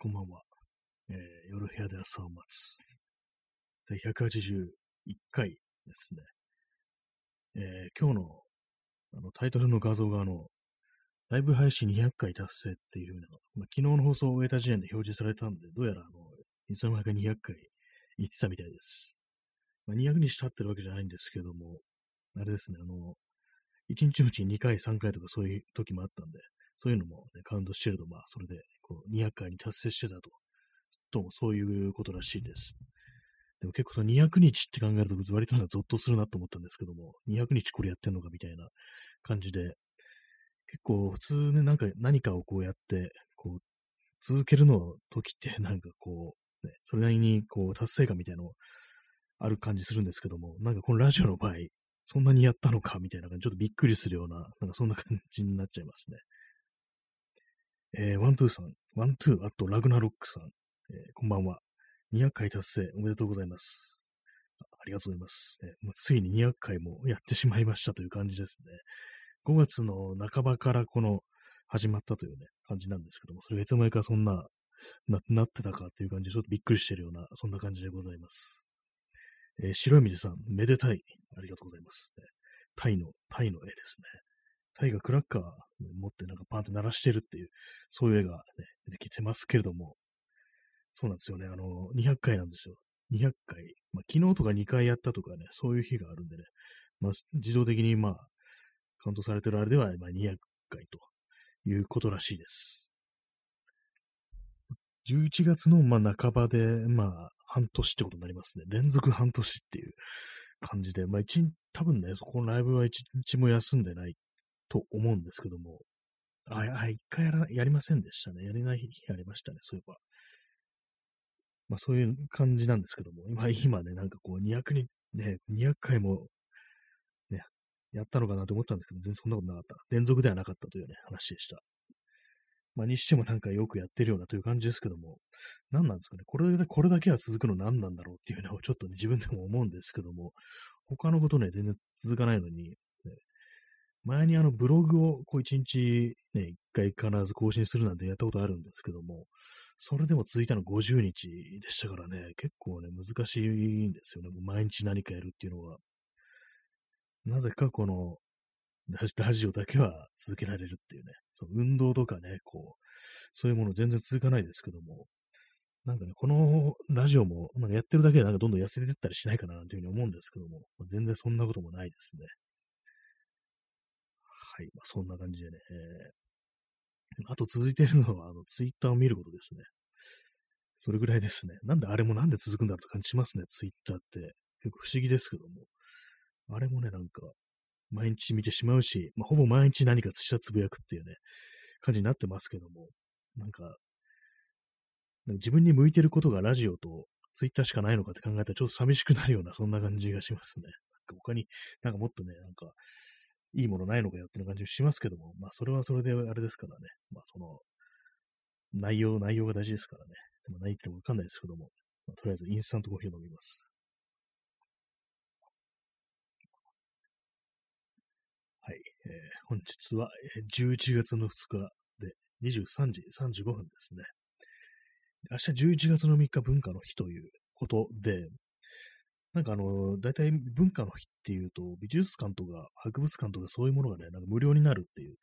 こんばんは。えー、夜部屋で朝を待つ。第181回ですね。えー、今日のあのタイトルの画像があの、ライブ配信200回達成っていう風な、まあ、昨日の放送を終えた時点で表示されたんで、どうやらあの、いつの間にか200回行ってたみたいです。まあ、200日経ってるわけじゃないんですけども、あれですね、あの、1日のうちに2回、3回とかそういう時もあったんで、そういうのも、ね、カウントしてると、まあ、それで、200回に達成してたと、と、そういうことらしいです。でも結構その200日って考えると、割となんかゾッとするなと思ったんですけども、200日これやってんのかみたいな感じで、結構普通ね、なんか何かをこうやって、こう、続けるの時って なんかこう、ね、それなりにこう達成感みたいなのある感じするんですけども、なんかこのラジオの場合、そんなにやったのかみたいな感じ、ちょっとびっくりするような、なんかそんな感じになっちゃいますね。えー、ワントゥーさん、ワントゥー、あとラグナロックさん、えー、こんばんは。200回達成おめでとうございます。ありがとうございます。え、もうついに200回もやってしまいましたという感じですね。5月の半ばからこの始まったというね、感じなんですけども、それがいつの間にかそんな、な、なってたかっていう感じで、ちょっとびっくりしてるような、そんな感じでございます。えー、白い水さん、めでたい。ありがとうございます。タイの、タイの絵ですね。タイがクラッカー持ってなんかパーンって鳴らしてるっていう、そういう絵がね、出てきてますけれども、そうなんですよね。あの、200回なんですよ。200回。まあ、昨日とか2回やったとかね、そういう日があるんでね、まあ、自動的にまあ、カウントされてるあれでは、まあ、200回ということらしいです。11月のまあ半ばで、まあ、半年ってことになりますね。連続半年っていう感じで、まあ一、多分ね、そこのライブは一日も休んでないと思うんですけども、あ、あ一回やらやりませんでしたね。やれない日ありましたね、そういえば。まあそういう感じなんですけども、今、今ね、なんかこう200に、ね、200回も、ね、やったのかなと思ったんですけど、全然そんなことなかった。連続ではなかったというね、話でした。まあ、にしてもなんかよくやってるようなという感じですけども、何なんですかね。これで、これだけは続くの何なんだろうっていうのをちょっとね、自分でも思うんですけども、他のことね、全然続かないのに、ね、前にあのブログをこう一日ね、一回必ず更新するなんてやったことあるんですけども、それでも続いたの50日でしたからね、結構ね、難しいんですよね。毎日何かやるっていうのは。なぜかこのラジオだけは続けられるっていうね、その運動とかね、こう、そういうもの全然続かないですけども、なんかね、このラジオも、なんかやってるだけでなんかどんどん痩せてったりしないかななんていうふうに思うんですけども、全然そんなこともないですね。はい、まあ、そんな感じでね、えー、あと続いているのは、あの、ツイッターを見ることですね。それぐらいですね。なんであれもなんで続くんだろうって感じしますね、ツイッターって。結構不思議ですけども。あれもね、なんか、毎日見てしまうし、まあ、ほぼ毎日何かしたつぶやくっていうね、感じになってますけども、なんか、自分に向いてることがラジオとツイッターしかないのかって考えたらちょっと寂しくなるような、そんな感じがしますね。なんか他になんかもっとね、なんか、いいものないのかよっていう感じしますけども、まあそれはそれであれですからね、まあその、内容、内容が大事ですからね。でもないってもわかんないですけども、まあ、とりあえずインスタントコーヒーを飲みます。はい。えー、本日は11月の2日で23時35分ですね。明日11月の3日文化の日ということで、なんかあの、大体文化の日っていうと、美術館とか博物館とかそういうものがね、なんか無料になるっていう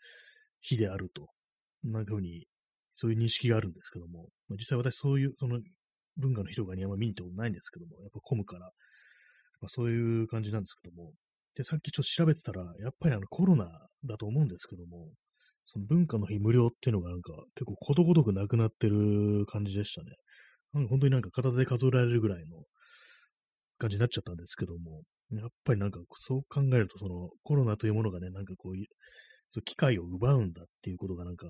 日であると、なんかふうに、そういう認識があるんですけども、実際私そういう、その文化の日とかにあんま見に行ったことないんですけども、やっぱ混むから、まあ、そういう感じなんですけども、で、さっきちょっと調べてたら、やっぱりあのコロナだと思うんですけども、その文化の日無料っていうのがなんか結構ことごとくなくなってる感じでしたね。なんか本当になんか片手で数えられるぐらいの感じになっちゃったんですけども、やっぱりなんかそう考えるとそのコロナというものがね、なんかこういう、そう機会を奪うんだっていうことがなんか、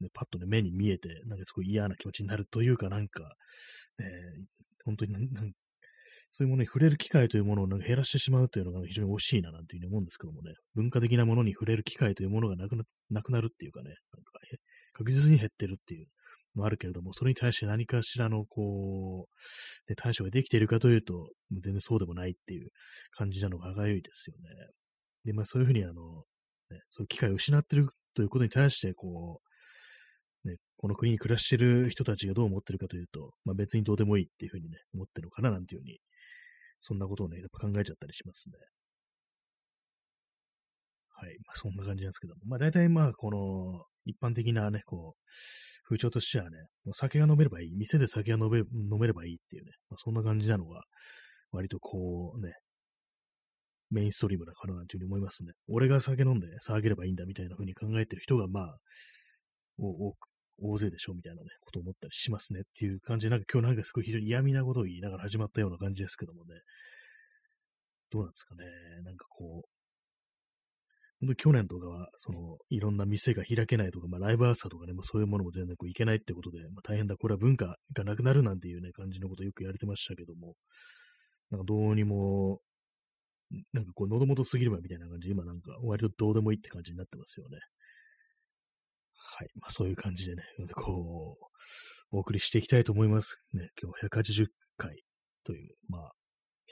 ね、パッとね、目に見えて、なんかすごい嫌な気持ちになるというか、なんか、ね、本当になんそういうものに触れる機会というものをなんか減らしてしまうというのが非常に惜しいななんていうふうに思うんですけどもね、文化的なものに触れる機会というものがなくななくなるっていうかね、なんか確実に減ってるっていうもあるけれども、それに対して何かしらのこう、ね、対処ができているかというと、全然そうでもないっていう感じなのが歯がゆいですよね。で、まあそういうふうにあの、ね、そういう機会を失ってるということに対して、こう、ね、この国に暮らしてる人たちがどう思ってるかというと、まあ別にどうでもいいっていうふうにね、思ってるのかななんていうふうに、そんなことをね、やっぱ考えちゃったりしますね。はい。まあそんな感じなんですけども。まあ大体まあこの一般的なね、こう、風潮としてはね、もう酒が飲めればいい。店で酒が飲め飲めればいいっていうね、まあ、そんな感じなのが、割とこうね、メインストリームなかななんていうふうに思いますね。俺が酒飲んで騒げればいいんだみたいな風に考えてる人が、まあ、多く、大勢でしょみたいなね、ことを思ったりしますねっていう感じで、なんか今日なんかすごい非常に嫌味なことを言いながら始まったような感じですけどもね。どうなんですかね。なんかこう、本当去年とかは、その、いろんな店が開けないとか、まあ、ライブアーサーとかね、もうそういうものも全然こういけないってことで、まあ、大変だ、これは文化がなくなるなんていうね、感じのことよく言われてましたけども、なんかどうにも、なんかこう、喉元すぎるばみたいな感じで、今なんか割とどうでもいいって感じになってますよね。はい。まあそういう感じでね、こう、お送りしていきたいと思います。ね、今日180回という、まあ、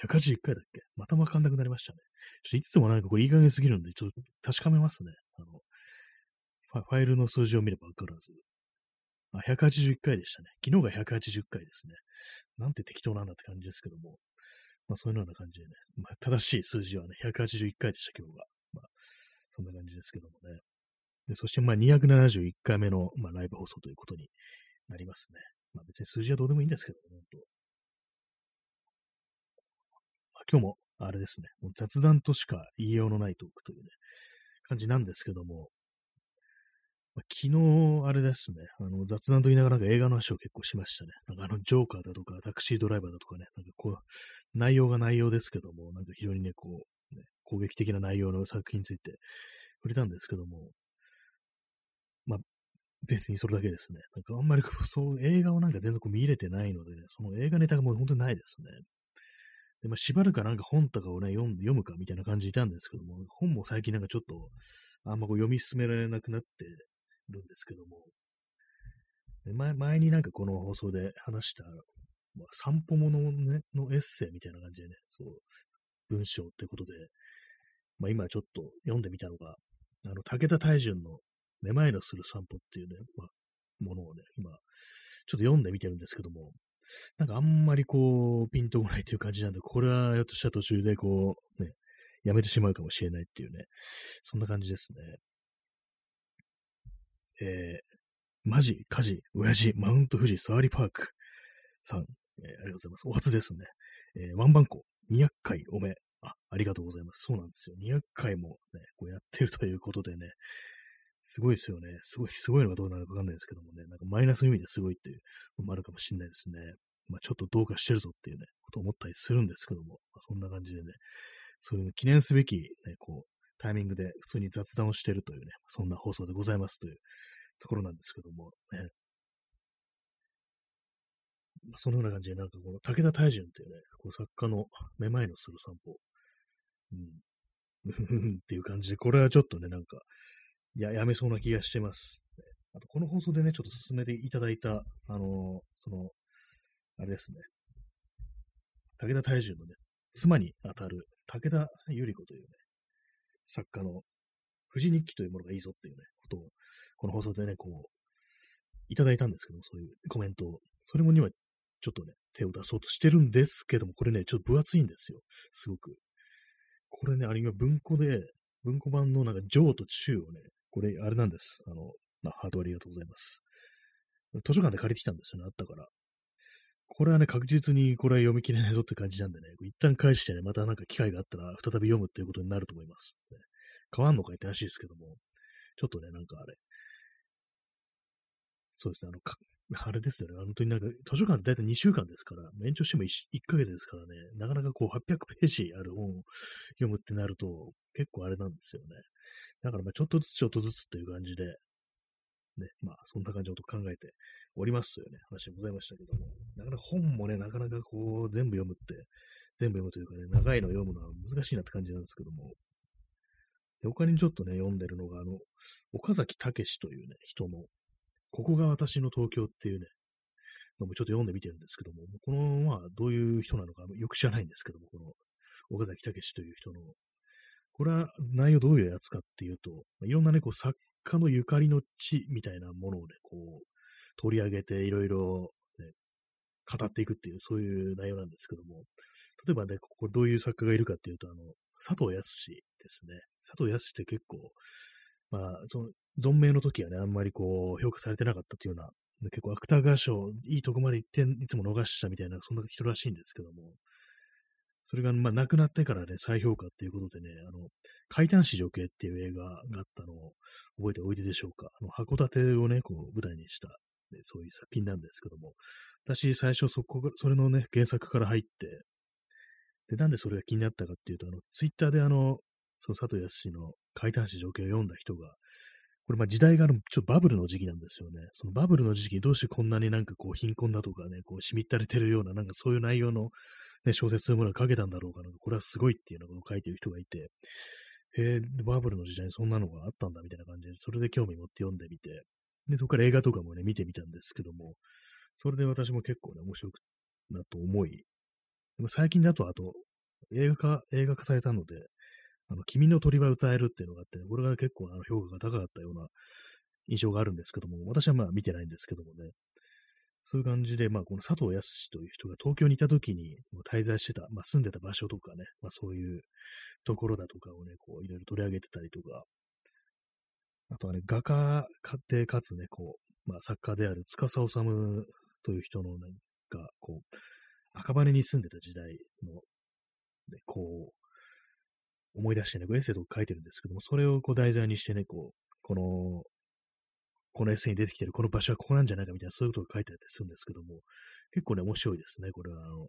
181回だっけ？またわかんなくなりましたね。ちょっといつもなんかこれいい加減すぎるんで、ちょっと確かめますね。あの、ファイルの数字を見ればわからず。あ、181回でしたね。昨日が180回ですね。なんて適当なんだって感じですけども。まあそういうような感じでね、まあ正しい数字はね、181回でした、今日が。まあそんな感じですけどもね。でそしてまあ271回目の、まあ、ライブ放送ということになりますね。まあ別に数字はどうでもいいんですけどね、本当。今日もあれですね、もう雑談としか言いようのないトークというね、感じなんですけども、ま、昨日、あれですね、あの雑談と言いながらなんか映画の話を結構しましたね。なんかあの、ジョーカーだとか、タクシードライバーだとかね、なんかこう、内容が内容ですけども、なんか非常にね、こう、ね、攻撃的な内容の作品について触れたんですけども、まあ、別にそれだけですね。なんかあんまりこうそう、映画をなんか全然こう見れてないのでね、その映画ネタがもう本当にないですね。で、まあ、しばらくなんか本とかをね、読読むかみたいな感じでいたんですけども、本も最近なんかちょっと、あんまこう読み進められなくなってるんですけども、で前前になんかこの放送で話した、まあ、散歩物の,、ね、のエッセイみたいな感じでね、そう、文章ってことで、まあ今ちょっと読んでみたのが、あの、武田大順のめまいのする散歩っていうね、まあ、ものをね、今、ちょっと読んでみてるんですけども、なんかあんまりこう、ピンとこないという感じなんで、これはひょっとした途中でこう、ね、やめてしまうかもしれないっていうね、そんな感じですね。えー、マジ、カジ、親父、マウント富士、サワリパークさん、えー、ありがとうございます。お初ですね。えー、ワンバンコ、200回おめ。あ、ありがとうございます。そうなんですよ。200回もね、こうやってるということでね、すごいですよね。すごい、すごいのかどうなのかわかんないですけどもね、なんかマイナスの意味ですごいっていうのもあるかもしれないですね。まあちょっとどうかしてるぞっていうね、ことを思ったりするんですけども、まあ、そんな感じでね、そういう記念すべき、ね、こう、タイミングで普通に雑談をしてるというね、そんな放送でございますというところなんですけども、ね。まあ、そのような感じで、なんかこの武田大順っていうね、こう作家のめまいのする散歩、うん、っていう感じで、これはちょっとね、なんか、いや、やめそうな気がしてます。あと、この放送でね、ちょっと進めていただいた、あのー、その、あれですね、武田大順のね、妻にあたる武田百合子というね、作家の富士日記というものがいいぞっていうね、ことを、この放送でね、こう、いただいたんですけども、そういうコメントを。それもには、ちょっとね、手を出そうとしてるんですけども、これね、ちょっと分厚いんですよ。すごく。これね、あれ今文庫で、文庫版のなんか上と中をね、これ、あれなんです。あの、まあ、ハートありがとうございます。図書館で借りてきたんですよね、あったから。これはね、確実にこれ読み切れないぞって感じなんでね、一旦返してね、またなんか機会があったら再び読むっていうことになると思います。ね、変わんのかいって話ですけども、ちょっとね、なんかあれ、そうですね、あの、あれですよね、本当になんか、図書館って大体2週間ですから、延長しても 1, 1ヶ月ですからね、なかなかこう800ページある本を読むってなると、結構あれなんですよね。だからまあちょっとずつちょっとずつという感じで、ね、まあそんな感じのこと考えておりますというね、話でございましたけども、なかなか本もね、なかなかこう全部読むって、全部読むというかね、長いの読むのは難しいなって感じなんですけども、で他にちょっとね、読んでるのが、あの、岡崎武というね、人の、ここが私の東京っていうね、のもちょっと読んでみてるんですけども、この、まあ、どういう人なのかよく知らないんですけども、この岡崎武という人のこれは内容どういうやつかっていうと、いろんなね、こう作家のゆかりの地みたいなものをね、こう、取り上げていろいろ、ね、語っていくっていう、そういう内容なんですけども、例えばね、ここどういう作家がいるかっていうと、あの、佐藤康ですね。佐藤康って結構、まあ、その、存命の時はね、あんまりこう、評価されてなかったっていうような、結構芥川賞、いいとこまで行って、いつも逃したみたいな、そんな人らしいんですけども、それが、まあ、亡くなってからね、再評価っていうことでね、あの、怪談史女系っていう映画があったのを覚えておいてでしょうか。あの、函館をね、こう、舞台にした、ね、そういう作品なんですけども、私、最初そこが、それのね、原作から入って、で、なんでそれが気になったかっていうと、あの、ツイッターであの、その佐藤康の怪談史情景を読んだ人が、これまあ時代があの、ちょっとバブルの時期なんですよね。そのバブルの時期にどうしてこんなになんかこう貧困だとかね、こうしみったれてるような、なんかそういう内容の、ね、小説そういうものを書けたんだろうかな。これはすごいっていうようなことを書いてる人がいて、へえ、バブルの時代にそんなのがあったんだみたいな感じで、それで興味持って読んでみて、で、そこから映画とかもね、見てみたんですけども、それで私も結構ね、面白くなと思い、でも最近だと、あと、映画化、映画化されたので、あの、君の鳥は歌えるっていうのがあって、ね、これが結構あの評価が高かったような印象があるんですけども、私はまあ見てないんですけどもね、そういう感じで、まあ、この佐藤康という人が東京にいた時に滞在してた、まあ、住んでた場所とかね、まあ、そういうところだとかをね、こう、いろいろ取り上げてたりとか、あとはね、画家家でかつね、こう、まあ、作家である司治という人のなんか、こう、赤羽に住んでた時代のね、こう、思い出してね、こうエッセイとか書いてるんですけども、それをこう題材にしてね、こう、この、このエッセイに出てきてるこの場所はここなんじゃないかみたいな、そういうことが書いてあったりするんですけども、結構ね、面白いですね、これは。あの、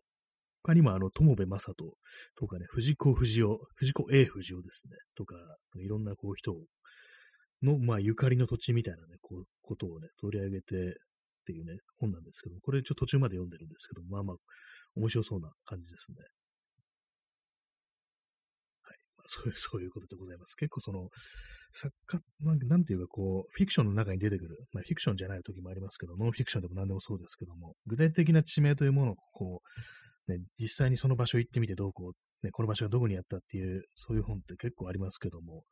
他にもあの、友部正人とかね、藤子不二雄、藤子 A 不二雄ですね、とか、いろんなこう人の、まあ、ゆかりの土地みたいなね、こう、ことをね、取り上げてっていうね、本なんですけども、これちょっと途中まで読んでるんですけども、まあまあ、面白そうな感じですね。はいまそういう、そういうことでございます。結構その、作家、なんていうかこう、フィクションの中に出てくる、まあフィクションじゃない時もありますけど、ノンフィクションでも何でもそうですけども、具体的な地名というものをこう、ね、実際にその場所行ってみてどうこう、ね、この場所がどこにあったっていう、そういう本って結構ありますけども、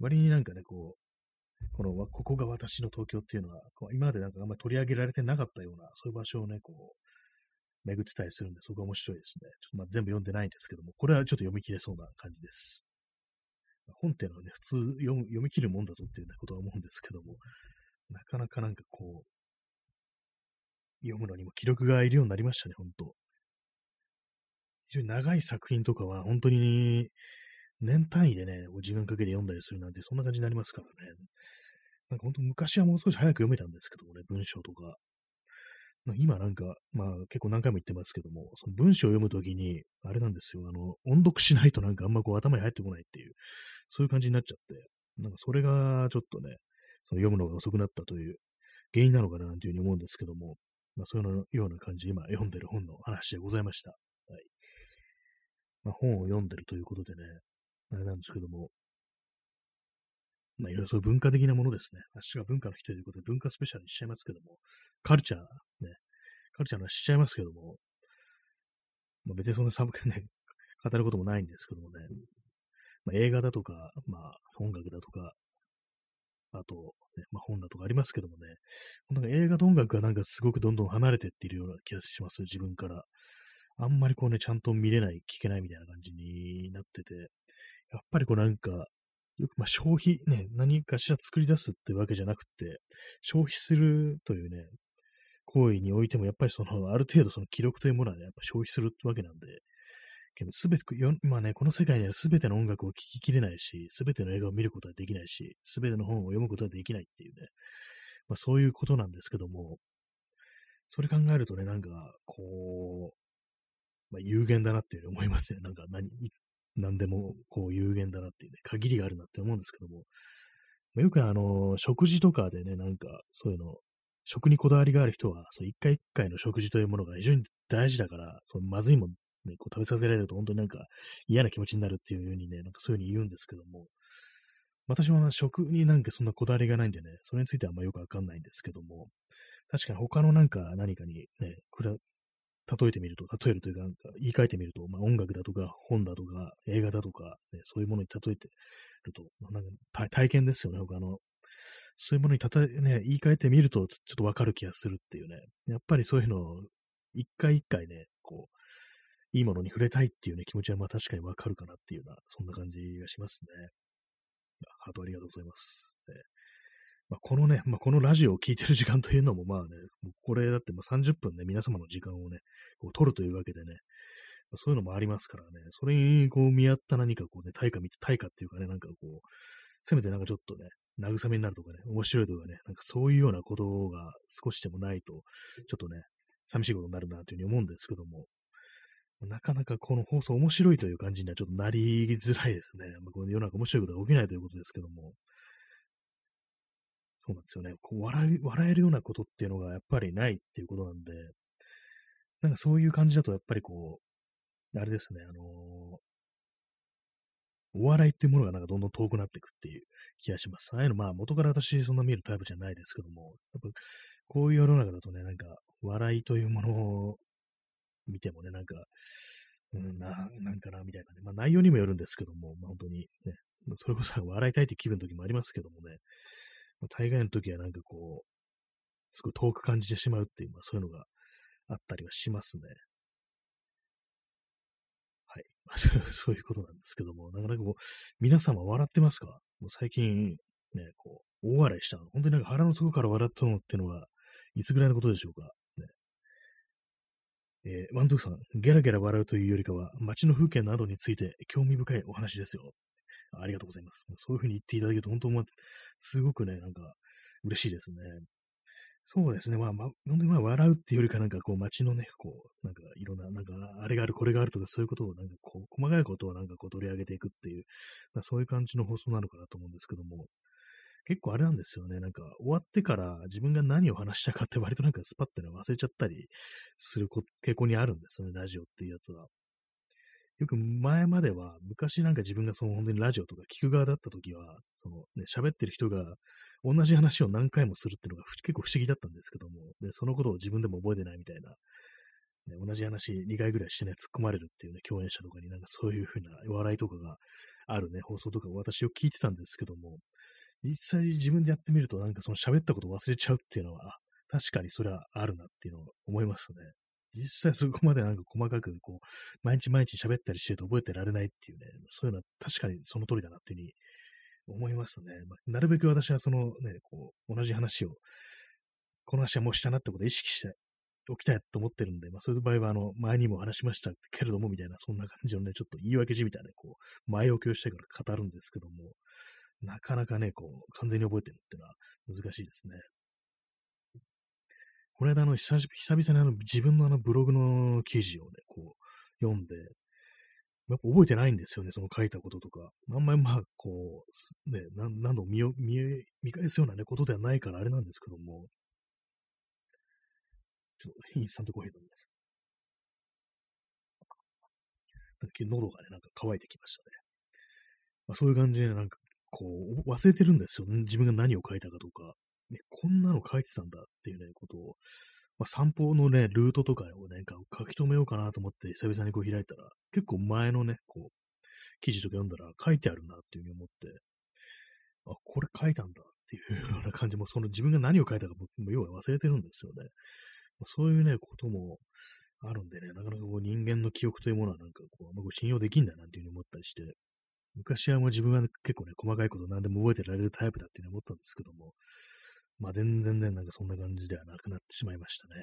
割になんかね、こう、この、ここが私の東京っていうのは、こう今までなんかあんまり取り上げられてなかったような、そういう場所をね、こう、巡ってたりするんで、そこが面白いですね。ちょっとまあ全部読んでないんですけども、これはちょっと読み切れそうな感じです。本っていうのはね、普通読読み切るもんだぞっていう、ね、ことは思うんですけども、なかなかなんかこう、読むのにも記録がいるようになりましたね、本当非常に長い作品とかは本当に年単位でね、時間かけて読んだりするなんて、そんな感じになりますからね。なんか本当昔はもう少し早く読めたんですけどもね、文章とか。今なんか、まあ結構何回も言ってますけども、その文章を読むときに、あれなんですよ、あの、音読しないとなんかあんまこう頭に入ってこないっていう、そういう感じになっちゃって、なんかそれがちょっとね、その読むのが遅くなったという原因なのかななんていうふうに思うんですけども、まあそういうような感じ、今読んでる本の話でございました。はい。まあ本を読んでるということでね、あれなんですけども、まあ、いろいろそう文化的なものですね。明日が文化の日ということで文化スペシャルにしちゃいますけども、カルチャー、ね、カルチャーの話しちゃいますけども、まあ、別にそんな寒くね、語ることもないんですけどもね、まあ、映画だとか、まあ、音楽だとか、あと、ね、まあ、本だとかありますけどもね、なんか映画と音楽がなんかすごくどんどん離れてっているような気がします、自分から。あんまりこうね、ちゃんと見れない、聞けないみたいな感じになってて、やっぱりこうなんか、まあ消費、ね、何かしら作り出すってわけじゃなくて、消費するというね、行為においても、やっぱりその、ある程度その記録というものはね、やっぱ消費するってわけなんで、けど、すべて、今ね、この世界にあるすべての音楽を聴ききれないし、すべての映画を見ることはできないし、すべての本を読むことはできないっていうね、まあそういうことなんですけども、それ考えるとね、なんか、こう、まあ有限だなっていうふうに思いますね。なんか何、何でもこう有限だなっていうね、限りがあるなって思うんですけども、よくあの、食事とかでね、なんかそういうの、食にこだわりがある人は、そう一回一回の食事というものが非常に大事だから、そのまずいもんね、こう食べさせられると本当になんか嫌な気持ちになるっていうようにね、なんかそういうふうに言うんですけども、私は食になんかそんなこだわりがないんでね、それについてはあんまよくわかんないんですけども、確かに他のなんか何かにね、例えてみると、例えるというか、言い換えてみると、まあ、音楽だとか、本だとか、映画だとか、ね、そういうものに例えてると、まあ、なんか体験ですよね、他の。そういうものにたた、ね、言い換えてみると、ちょっとわかる気がするっていうね。やっぱりそういうのを、一回一回ね、こう、いいものに触れたいっていうね、気持ちはまあ確かにわかるかなっていうような、そんな感じがしますね。ハートありがとうございます。ねまあ、このね、まあ、このラジオを聴いてる時間というのもまあね、これだってもう30分ね、皆様の時間をね、こう取るというわけでね、まあ、そういうのもありますからね、それにこう見合った何かこうね、対価見て、対価っていうかね、なんかこう、せめてなんかちょっとね、慰めになるとかね、面白いとかね、なんかそういうようなことが少しでもないと、ちょっとね、寂しいことになるなというふうに思うんですけども、なかなかこの放送面白いという感じにはちょっとなりづらいですね。まあ、この世の中面白いことが起きないということですけども、そうなんですよね。こう笑笑えるようなことっていうのがやっぱりないっていうことなんで、なんかそういう感じだとやっぱりこう、あれですね、あのー、お笑いっていうものがなんかどんどん遠くなっていくっていう気がします。ああいうのまあ元から私そんな見るタイプじゃないですけども、やっぱこういう世の中だとね、なんか笑いというものを見てもね、なんか、うん、な、なんかな、みたいなね。まあ内容にもよるんですけども、まあ本当にね、それこそ笑いたいって気分の時もありますけどもね、大概の時はなんかこう、すごい遠く感じてしまうっていう、まあそういうのがあったりはしますね。はい。そういうことなんですけども、なかなかこう、皆様笑ってますか？もう最近、ね、こう、大笑いしたの。本当になんか腹の底から笑ったのっていうのは、いつぐらいのことでしょうか？ねえー、ワンドゥさん、ゲラゲラ笑うというよりかは、街の風景などについて興味深いお話ですよ。ありがとうございます。そういうふうに言っていただけると、本当、ま、すごくね、なんか、嬉しいですね。そうですね。まあ、ま、本当にまあ、笑うっていうよりか、なんかこう、街のね、こう、なんか、いろんな、なんか、あれがある、これがあるとか、そういうことを、なんかこう、細かいことをなんかこう、取り上げていくっていう、ま、そういう感じの放送なのかなと思うんですけども、結構あれなんですよね。なんか終わってから自分が何を話したかって割となんかスパッての忘れちゃったりする傾向にあるんですよね、ラジオっていうやつは。よく前までは、昔なんか自分がその本当にラジオとか聞く側だった時は、そのね、喋ってる人が同じ話を何回もするっていうのが結構不思議だったんですけども、で、そのことを自分でも覚えてないみたいな、ね、同じ話2回ぐらいしてね、突っ込まれるっていうね、共演者とかになんかそういうふうな笑いとかがあるね、放送とか私を聞いてたんですけども、実際自分でやってみると、なんかその喋ったことを忘れちゃうっていうのは、確かにそれはあるなっていうのを思いますね。実際そこまでなんか細かく、こう、毎日毎日喋ったりしてると覚えてられないっていうね、そういうのは確かにその通りだなっていうふうに思いますね。まあ、なるべく私はそのね、こう、同じ話を、この話はもうしたなってことを意識しておきたいと思ってるんで、まあそういう場合は、あの、前にも話しましたけれども、みたいな、そんな感じのね、ちょっと言い訳じみたいな、こう、前置きをしてから語るんですけども、なかなかね、こう、完全に覚えてるっていうのは難しいですね。この間、あの、久々にあの、自分のあの、ブログの記事をね、こう、読んで、やっぱ覚えてないんですよね、その書いたこととか。あんまりまあ、こう、ね、何度も見見見返すようなね、ことではないからあれなんですけども、ちょっとインスタントコーヒー飲みます。なんか喉がね、なんか乾いてきましたね。まあ、そういう感じで、なんかこう、忘れてるんですよね。自分が何を書いたかとか。ね、こんなの書いてたんだっていうね、ことを、まあ、散歩のね、ルートとかをね、書き留めようかなと思って久々にこう開いたら、結構前のね、こう、記事とか読んだら書いてあるなっていうふうに思って、あ、これ書いたんだっていうような感じも、その自分が何を書いたか僕も、要は忘れてるんですよね。そういうね、こともあるんでね、なかなかこう人間の記憶というものはなんかこう、あんま信用できんだなんていうふうに思ったりして、昔はもう自分は結構ね、細かいこと何でも覚えてられるタイプだっていうふうに思ったんですけども、まあ全然ね、なんかそんな感じではなくなってしまいましたね。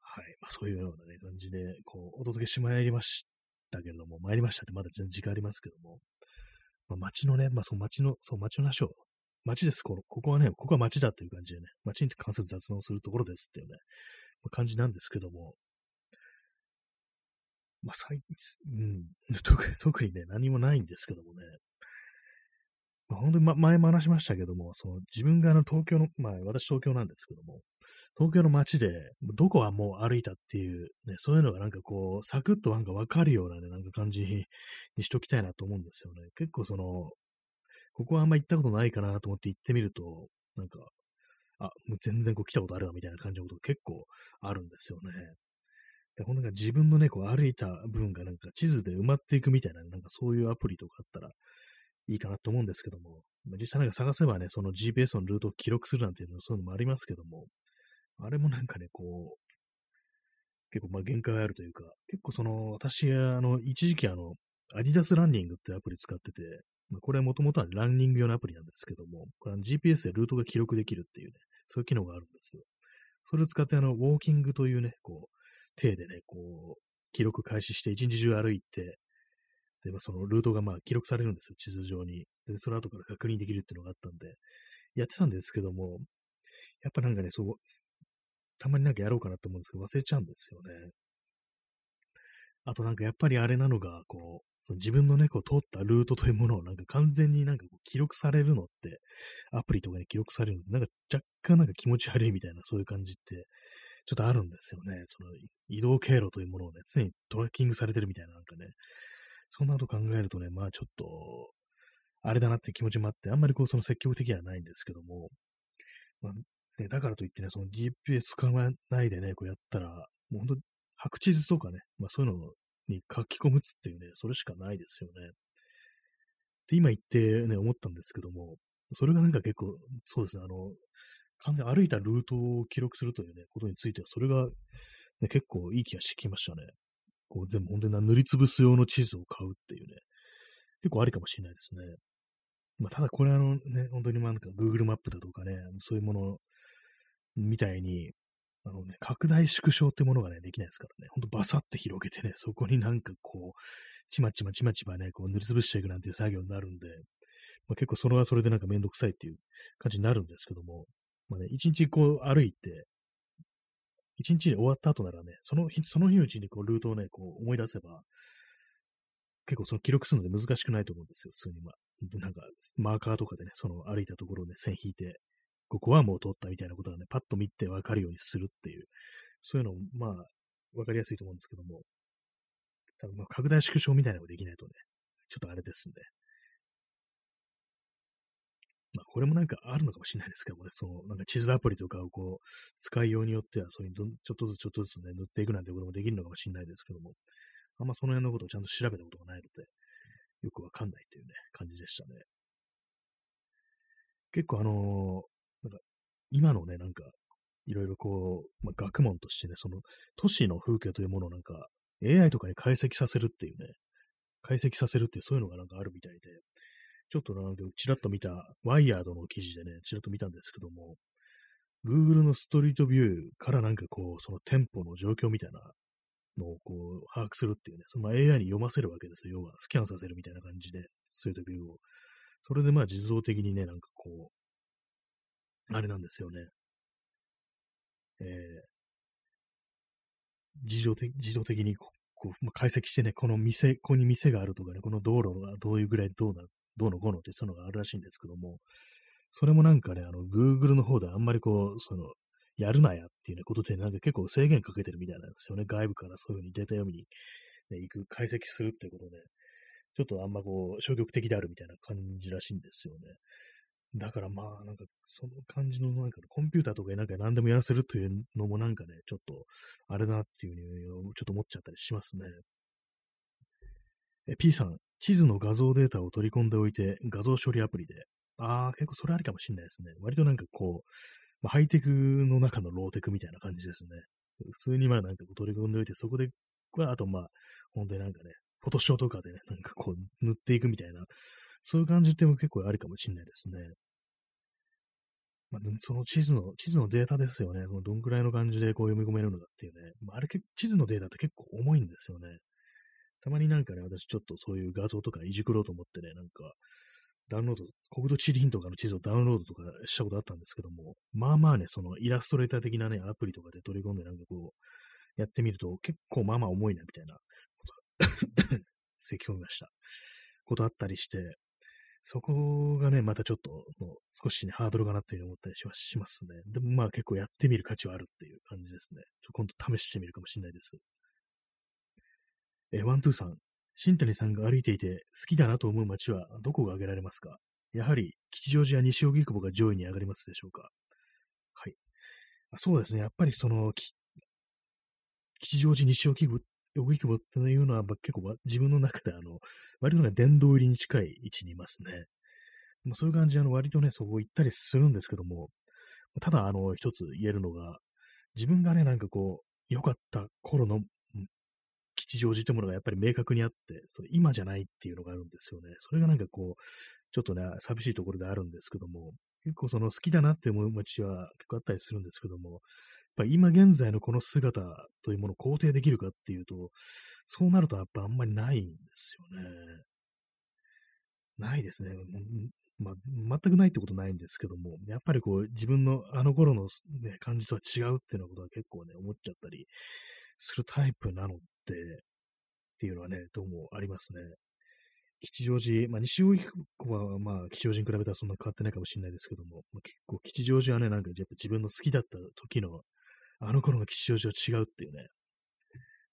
はい。まあそういうようなね、感じで、こう、お届けしまいりましたけれども、参りましたってまだ全然時間ありますけども、まあ街のね、まあそう街の、そう街の話を、街です、この、ここはね、ここは街だっていう感じでね、街に関する雑談をするところですっていうね、まあ、感じなんですけども、まあ、最近、うん、特にね、何もないんですけどもね、本当に、ま、前も話しましたけども、その自分があの東京の、まあ私東京なんですけども、東京の街で、どこはもう歩いたっていう、ね、そういうのがなんかこう、サクッとなんかわかるようなね、なんか感じにしときたいなと思うんですよね。結構その、ここはあんま行ったことないかなと思って行ってみると、なんか、あ、もう全然こう来たことあるわみたいな感じのことが結構あるんですよね。で、このなんか自分のね、こう歩いた部分がなんか地図で埋まっていくみたいな、なんかそういうアプリとかあったらいいかなと思うんですけども、実際なんか探せばね、その GPS のルートを記録するなんていうの、そういうのもありますけども、あれもなんかね、こう、結構まあ限界があるというか、結構その、私、あの、一時期あの、アディダスランニングってアプリ使ってて、まあ、これはもともとはランニング用のアプリなんですけども、これ GPS でルートが記録できるっていうね、そういう機能があるんですよ。それを使ってあの、ウォーキングというね、こう、手でね、こう、記録開始して一日中歩いて、で、まあ、そのルートがまあ記録されるんですよ、地図上に。で、その後から確認できるっていうのがあったんで、やってたんですけども、やっぱなんかね、そう、たまになんかやろうかなと思うんですけど、忘れちゃうんですよね。あとなんかやっぱりあれなのが、こう、その自分のね、こう通ったルートというものをなんか完全になんかこう記録されるのって、アプリとかに記録されるのって、なんか若干なんか気持ち悪いみたいなそういう感じって、ちょっとあるんですよね。その移動経路というものをね、常にトラッキングされてるみたいななんかね、そんなこと考えるとね、まあちょっと、あれだなって気持ちもあって、あんまりこうその積極的ではないんですけども、まあね、だからといってね、その GPS 使わないでね、こうやったら、もう本当白地図とかね、まあそういうのに書き込むっていうね、それしかないですよね。って今言ってね、思ったんですけども、それがなんか結構、そうですね、あの、完全歩いたルートを記録するというね、ことについては、それが、ね、結構いい気がしてきましたね。こう全部本当に塗りつぶす用の地図を買うっていうね、結構ありかもしれないですね。まあ、ただこれあのね、本当にまあなんか Google マップだとかね、そういうものみたいに、あのね、拡大縮小ってものがね、できないですからね、ほんとバサって広げてね、そこになんかこう、ちまちまちまちまね、こう塗りつぶしていくなんていう作業になるんで、まあ、結構それはそれでなんかめんどくさいっていう感じになるんですけども、まあね、一日こう歩いて、一日で終わった後ならね、その日、その日のうちにこうルートをね、こう思い出せば、結構その記録するので難しくないと思うんですよ、普通にまあ。なんか、マーカーとかでね、その歩いたところで線引いて、ここはもう通ったみたいなことがね、パッと見てわかるようにするっていう、そういうのまあ、わかりやすいと思うんですけども、ただまあ、拡大縮小みたいなのができないとね、ちょっとあれですんで。まあ、これもなんかあるのかもしれないですけどもね、その、なんか地図アプリとかをこう、使いようによっては、そういうちょっとずつちょっとずつね、塗っていくなんてこともできるのかもしれないですけども、あんまその辺のことをちゃんと調べたことがないので、よくわかんないっていうね、感じでしたね。結構あのなんか、今のね、なんか、いろいろこう、まあ、学問としてね、その都市の風景というものをなんか、AI とかに解析させるっていうね、解析させるっていうそういうのがなんかあるみたいで、ちょっとなんか、ちらっと見た、ワイヤードの記事でね、ちらっと見たんですけども、Google のストリートビューからなんかこう、その店舗の状況みたいなのをこう、把握するっていうね、その AI に読ませるわけですよ。要は、スキャンさせるみたいな感じで、ストリートビューを。それでまあ、自動的にね、なんかこう、あれなんですよね。えー、自動的自動的にこう、まあ、解析してね、この店、ここに店があるとかね、この道路がどういうぐらいどうな、どうのこうのってそういうのがあるらしいんですけども、それもなんかね、あの、Google の方であんまりこう、その、やるなやっていうね、ことでなんか結構制限かけてるみたいなんですよね。外部からそういうふうにデータ読みに、ね、行く、解析するっていうことで、ちょっとあんまこう、消極的であるみたいな感じらしいんですよね。だからまあ、なんか、その感じの、なんか、コンピューターとかになんか何でもやらせるというのもなんかね、ちょっと、あれだなっていうふうに、ちょっと思っちゃったりしますね。え、P さん、地図の画像データを取り込んでおいて、画像処理アプリで。ああ、結構それありかもしれないですね。割となんかこう、まあ、ハイテクの中のローテクみたいな感じですね。普通にまあなんか取り込んでおいて、そこで、あとまあ、本当になんかね、フォトショーとかでね、なんかこう塗っていくみたいな、そういう感じっても結構ありかもしれないですね。まあ、その地図の、地図のデータですよね。どんくらいの感じでこう読み込めるのかっていうね。まあ、あれ、地図のデータって結構重いんですよね。たまになんかね、私ちょっとそういう画像とかいじくろうと思ってね、なんか、ダウンロード、国土地理院とかの地図をダウンロードとかしたことあったんですけども、まあまあね、そのイラストレーター的なね、アプリとかで取り込んでなんかこう、やってみると結構まあまあ重いなみたいなことが、咳込みました。ことあったりして、そこがね、またちょっと、もう少しね、ハードルかなっていうふうに思ったりしますしますね。でもまあ結構やってみる価値はあるっていう感じですね。ちょ今度試してみるかもしれないです。えワントゥーさん。新谷さんが歩いていて好きだなと思う街はどこが挙げられますか？やはり吉祥寺や西荻窪が上位に上がりますでしょうか？はい。そうですね。やっぱりその、吉祥寺西荻窪荻窪っていうのは、結構自分の中であの、割とね、殿堂入りに近い位置にいますね。まあ、そういう感じで、あの、割とね、そこ行ったりするんですけども、ただ、あの、一つ言えるのが、自分がね、なんかこう、良かった頃の吉祥寺というものがやっぱり明確にあって、それ今じゃないっていうのがあるんですよね。それがなんかこう、ちょっとね、寂しいところであるんですけども、結構その好きだなって思う街は結構あったりするんですけども、やっぱ今現在のこの姿というものを肯定できるかっていうと、そうなるとやっぱあんまりないんですよね。ないですね。まあ、全くないってことないんですけども、やっぱりこう、自分のあの頃の、ね、感じとは違うっていうようなことは結構ね、思っちゃったりするタイプなので、っていうのはね、どうもありますね。吉祥寺、まあ、西荻窪は、まあ、吉祥寺に比べたらそんな変わってないかもしれないですけども、まあ、結構吉祥寺はね、なんかやっぱ自分の好きだった時の、あの頃の吉祥寺は違うっていうね、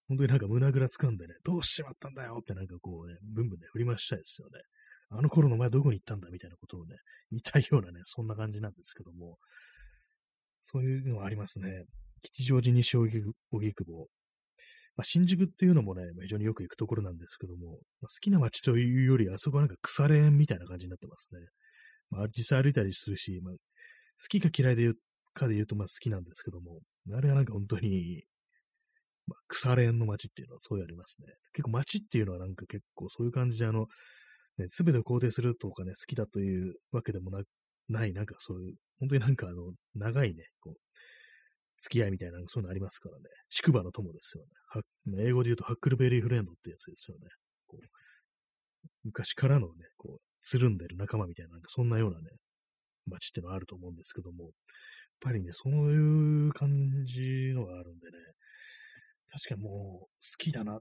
本当になんか胸ぐら掴んでね、どうしちまったんだよってなんかこうね、ブンブンね、振り回したいですよね。あの頃の前どこに行ったんだみたいなことをね、言いたいようなね、そんな感じなんですけども、そういうのはありますね。吉祥寺西荻窪。まあ、新宿っていうのもね、非常によく行くところなんですけども、まあ、好きな街というより、あそこはなんか腐れ縁みたいな感じになってますね。まあ、実際歩いたりするし、まあ、好きか嫌いで言うかで言うと、まあ好きなんですけども、あれはなんか本当に、まあ、腐れ縁の街っていうのはそういうありますね。結構街っていうのはなんか結構そういう感じで、あの、ね、すべてを肯定するとかね、好きだというわけでもなない、なんかそういう、本当になんかあの、長いね、こう、付き合いみたいな、そういうのありますからね。宿場の友ですよね。英語で言うとハックルベリーフレンドってやつですよね。こう昔からのね、こう、つるんでる仲間みたいな、なんかそんなようなね、街ってのはあると思うんですけども、やっぱりね、そういう感じのがあるんでね、確かにもう好きだな。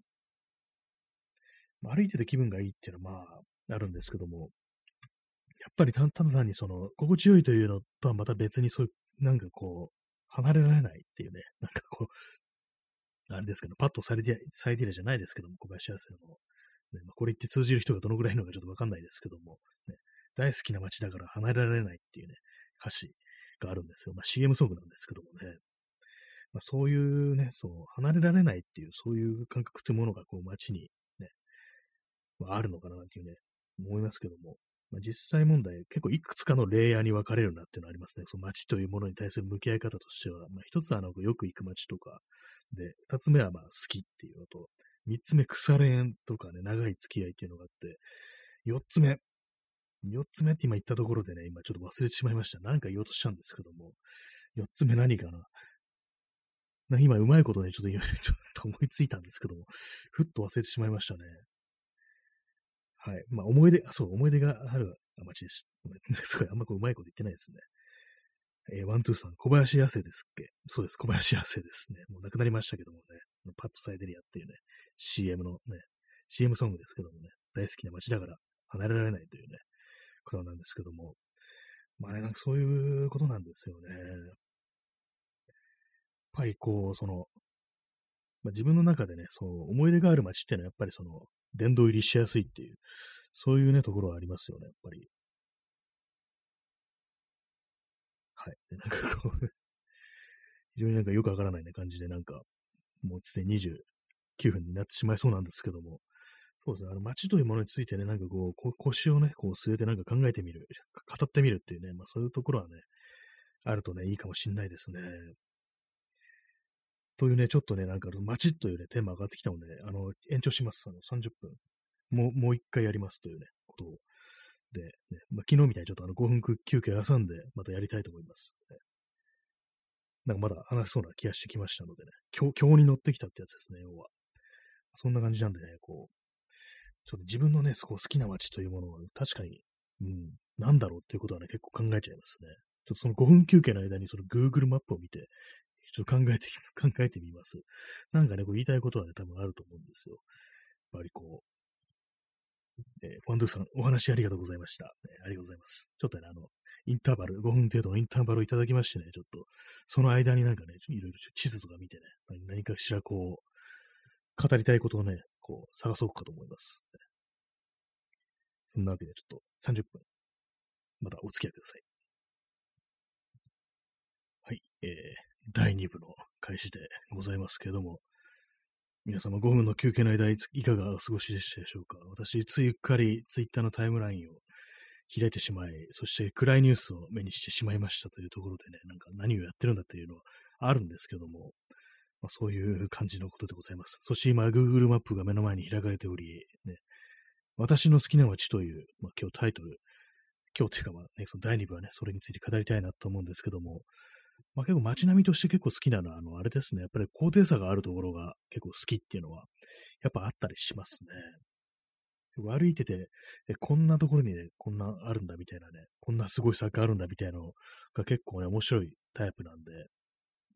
歩いてて気分がいいっていうのはまあ、あるんですけども、やっぱりただ単にその、心地よいというのとはまた別にそういう、なんかこう、離れられないっていうね、なんかこう、あれですけど、パッとサイディア、イディアじゃないですけども、小林亜生の、ねまあ、これ言って通じる人がどのぐらいいるのかちょっとわかんないですけども、ね、大好きな街だから離れられないっていうね、歌詞があるんですよ。まあ、CM ソングなんですけどもね。まあ、そういうね、そう、離れられないっていう、そういう感覚というものが、こう、街にね、まあ、あるのかなっていうね、思いますけども、まあ、実際問題、結構いくつかのレイヤーに分かれるなっていうのはありますね。その街というものに対する向き合い方としては、まあ、一つはあのよく行く街とか、で、二つ目はまあ好きっていうのと、三つ目腐れ縁とかね、長い付き合いっていうのがあって、四つ目、四つ目って今言ったところでね、今ちょっと忘れてしまいました。何か言おうとしたんですけども、四つ目何かな今うまいことね、ちょっと ちょっと思いついたんですけども、ふっと忘れてしまいましたね。はい。まあ、思い出、そう、思い出がある街です。すごい、あんまこううまいこと言ってないですね。えー、ワントゥーさん、小林亜生ですっけ？そうです、小林亜生ですね。もう亡くなりましたけどもね、パッとサイデリアっていうね、CM のね、CM ソングですけどもね、大好きな街だから離れられないというね、ことなんですけども、まあね、なんかそういうことなんですよね。やっぱりこう、その、まあ、自分の中でね、そう思い出がある街っていうのはやっぱりその、殿堂入りしやすいっていう、そういうね、ところはありますよね、やっぱり。はい。なんかこう 非常になんかよくわからないね、感じで、なんか、もうすでに29分になってしまいそうなんですけども、そうですね、あの街というものについてね、なんかこう、こ腰をね、こう据えてなんか考えてみる、語ってみるっていうね、まあそういうところはね、あるとね、いいかもしんないですね。というね、ちょっとね、なんか、街というね、テーマ上がってきたので、あの、延長します。あの、30分。もう、もう一回やりますというね、ことを。で、ね、まあ、昨日みたいにちょっとあの、5分休憩挟んで、またやりたいと思います、ね。なんかまだ話しそうな気がしてきましたのでね、今日、今日に乗ってきたってやつですね、要は。そんな感じなんでね、こう、ちょっと自分のね、そこ好きな街というものは、確かに、うん、なんだろうっていうことはね、結構考えちゃいますね。ちょっとその5分休憩の間にその Google マップを見て、ちょっと考えて、考えてみます。なんかね、こう言いたいことはね、多分あると思うんですよ。やっぱりこう、えー、ファンドゥさん、お話ありがとうございました、ね。ありがとうございます。ちょっとね、あの、インターバル、5分程度のインターバルをいただきましてね、ちょっと、その間になんかね、いろいろ地図とか見てね、何かしらこう、語りたいことをね、こう、探そうかと思います。そんなわけで、ちょっと30分、またお付き合いください。はい、えー、第2部の開始でございますけれども、皆様5分の休憩の間いかがお過ごしでしたでしょうか？私、ついっかりツイッターのタイムラインを開いてしまい、そして暗いニュースを目にしてしまいましたというところでね、なんか何をやってるんだっていうのはあるんですけども、まあ、そういう感じのことでございます。そして今、Google マップが目の前に開かれており、ね、私の好きな街という、まあ、今日タイトル、今日っていうか、まあね、その第2部はね、それについて語りたいなと思うんですけども、まあ、結構街並みとして結構好きなのは、あの、あれですね、やっぱり高低差があるところが結構好きっていうのは、やっぱあったりしますね。歩いてて、え、こんなところにね、こんなあるんだみたいなね、こんなすごい坂あるんだみたいなのが結構ね、面白いタイプなんで、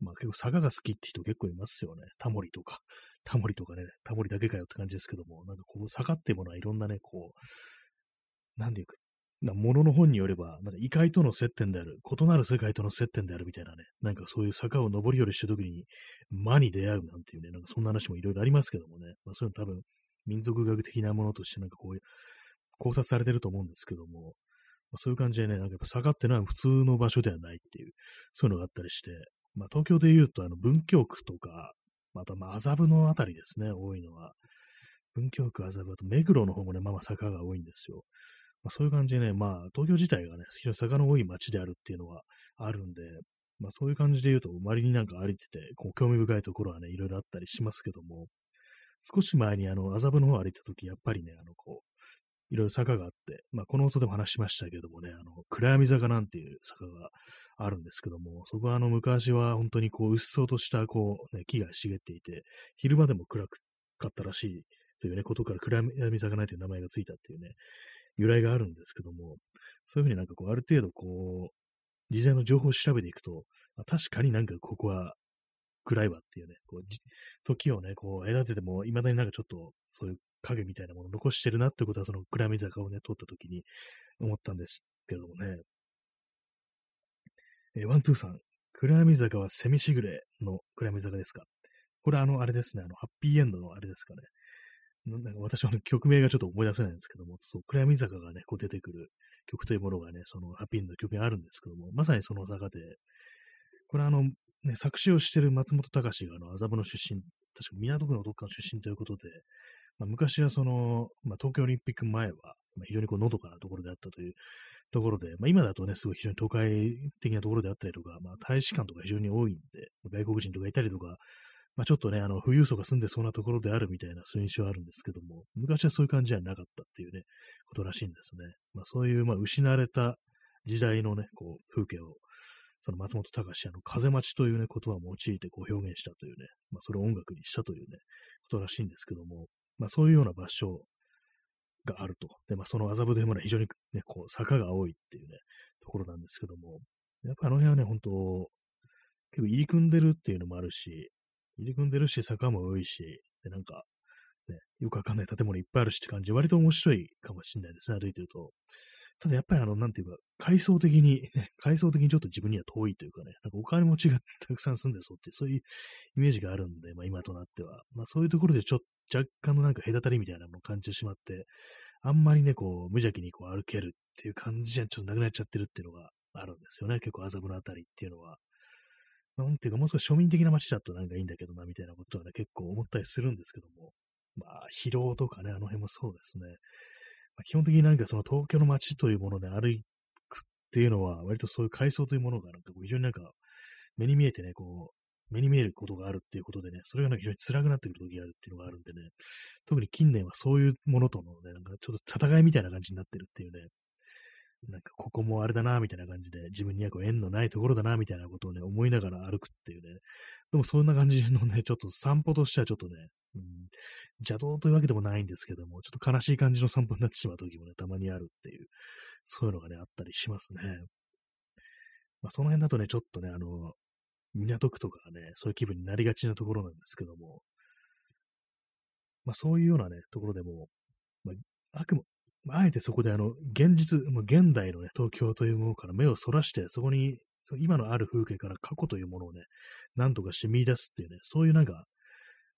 まあ結構坂が好きって人結構いますよね。タモリとか、タモリとかね、タモリだけかよって感じですけども、なんかこう坂っていうものはいろんなね、こう、なんていうか、なものの本によれば、なんか異界との接点である、異なる世界との接点であるみたいなね、なんかそういう坂を登り降りしてるときに、魔に出会うなんていうね、なんかそんな話もいろいろありますけどもね、まあそういうの多分、民族学的なものとしてなんかこういう、考察されてると思うんですけども、まあ、そういう感じでね、なんかやっぱ坂ってのは普通の場所ではないっていう、そういうのがあったりして、まあ東京で言うとあの文京区とか、またまあ麻布のあたりですね、多いのは。文京区、麻布、あと目黒の方もね、まあまあ坂が多いんですよ。まあ、そういう感じでね、まあ東京自体がね、非常に坂の多い街であるっていうのはあるんで、まあそういう感じで言うと、周りになんか歩いてて、こう興味深いところはね、いろいろあったりしますけども、少し前にあの、麻布の方を歩いたとき、やっぱりね、あの、こう、いろいろ坂があって、まあ、この放送でも話しましたけどもね、あの、暗闇坂なんていう坂があるんですけども、そこはあの、昔は本当にこう、うっそうとした、こう、ね、木が茂っていて、昼間でも暗かったらしいというね、ことから暗闇坂なんていう名前がついたっていうね、由来があるんですけども、そういうふうになんかこう、ある程度こう、事前の情報を調べていくと、まあ、確かになんかここは暗いわっていうね、こう時をね、こう隔てても、未だになんかちょっと、そういう影みたいなものを残してるなってことは、その暗闇坂をね、通った時に思ったんですけれどもね。えー、ワン、ツーさん。暗闇坂は蝉時雨の暗闇坂ですか？これあの、あれですね、あの、はっぴいえんどのあれですかね。なんか私は曲名がちょっと思い出せないんですけども、そう、暗闇坂がね、こう出てくる曲というものがね、そのはっぴいえんどの曲があるんですけども、まさにその坂で、これあの、ね、作詞をしてる松本隆があの麻布の出身、確か港区のどっかの出身ということで、まあ、昔はその、まあ、東京オリンピック前は、まあ、非常にこうのどかなところであったというところで、まあ、今だとね、すごい非常に都会的なところであったりとか、まあ、大使館とか非常に多いんで、外国人とかいたりとか、まあ、ちょっとね、あの、富裕層が住んでそうなところであるみたいな、そういう印象はあるんですけども、昔はそういう感じじゃなかったっていうね、ことらしいんですね。まあ、そういう、まあ、失われた時代のね、こう、風景をその松本隆あの、風待ちというね、言葉を用いてこう表現したというね、まあ、それを音楽にしたというね、ことらしいんですけども、まあ、そういうような場所があると。で、まあ、その麻布というものは非常にね、こう、坂が多いっていうね、ところなんですけども、やっぱあの辺はね、本当結構入り組んでるっていうのもあるし、入り組んでるし、坂も多いし、で、なんか、ね、よくわかんない建物いっぱいあるしって感じ、割と面白いかもしれないですね、歩いてると。ただやっぱりあの、なんていうか、階層的に、ね、階層的にちょっと自分には遠いというかね、なんかお金持ちがたくさん住んでそうって、そういうイメージがあるんで、まあ今となっては。まあそういうところでちょっと若干のなんか隔たりみたいなものを感じてしまって、あんまりね、こう、無邪気にこう歩けるっていう感じじゃちょっとなくなっちゃってるっていうのがあるんですよね。結構麻布のあたりっていうのは。なんていうか、もう少し庶民的な街だとなんかいいんだけどな、みたいなことはね、結構思ったりするんですけども。まあ、疲労とかね、あの辺もそうですね。まあ、基本的になんかその東京の街というもので歩くっていうのは、割とそういう階層というものがなんか非常になんか目に見えてね、こう、目に見えることがあるっていうことでね、それがなんか非常に辛くなってくる時があるっていうのがあるんでね、特に近年はそういうものとのね、なんかちょっと戦いみたいな感じになってるっていうね、なんかここもあれだな、みたいな感じで、自分にはこう縁のないところだな、みたいなことをね、思いながら歩くっていうね。でもそんな感じのね、ちょっと散歩としてはちょっとね、うん、邪道というわけでもないんですけども、ちょっと悲しい感じの散歩になってしまう時もね、たまにあるっていう、そういうのがね、あったりしますね。まあ、その辺だとね、ちょっとね、あの、港区とかね、そういう気分になりがちなところなんですけども、まあそういうようなね、ところでも、まあ、あくもあえてそこであの、現実、もう現代のね、東京というものから目をそらして、そこに、その今のある風景から過去というものをね、なんとかして見出すっていうね、そういうなんか、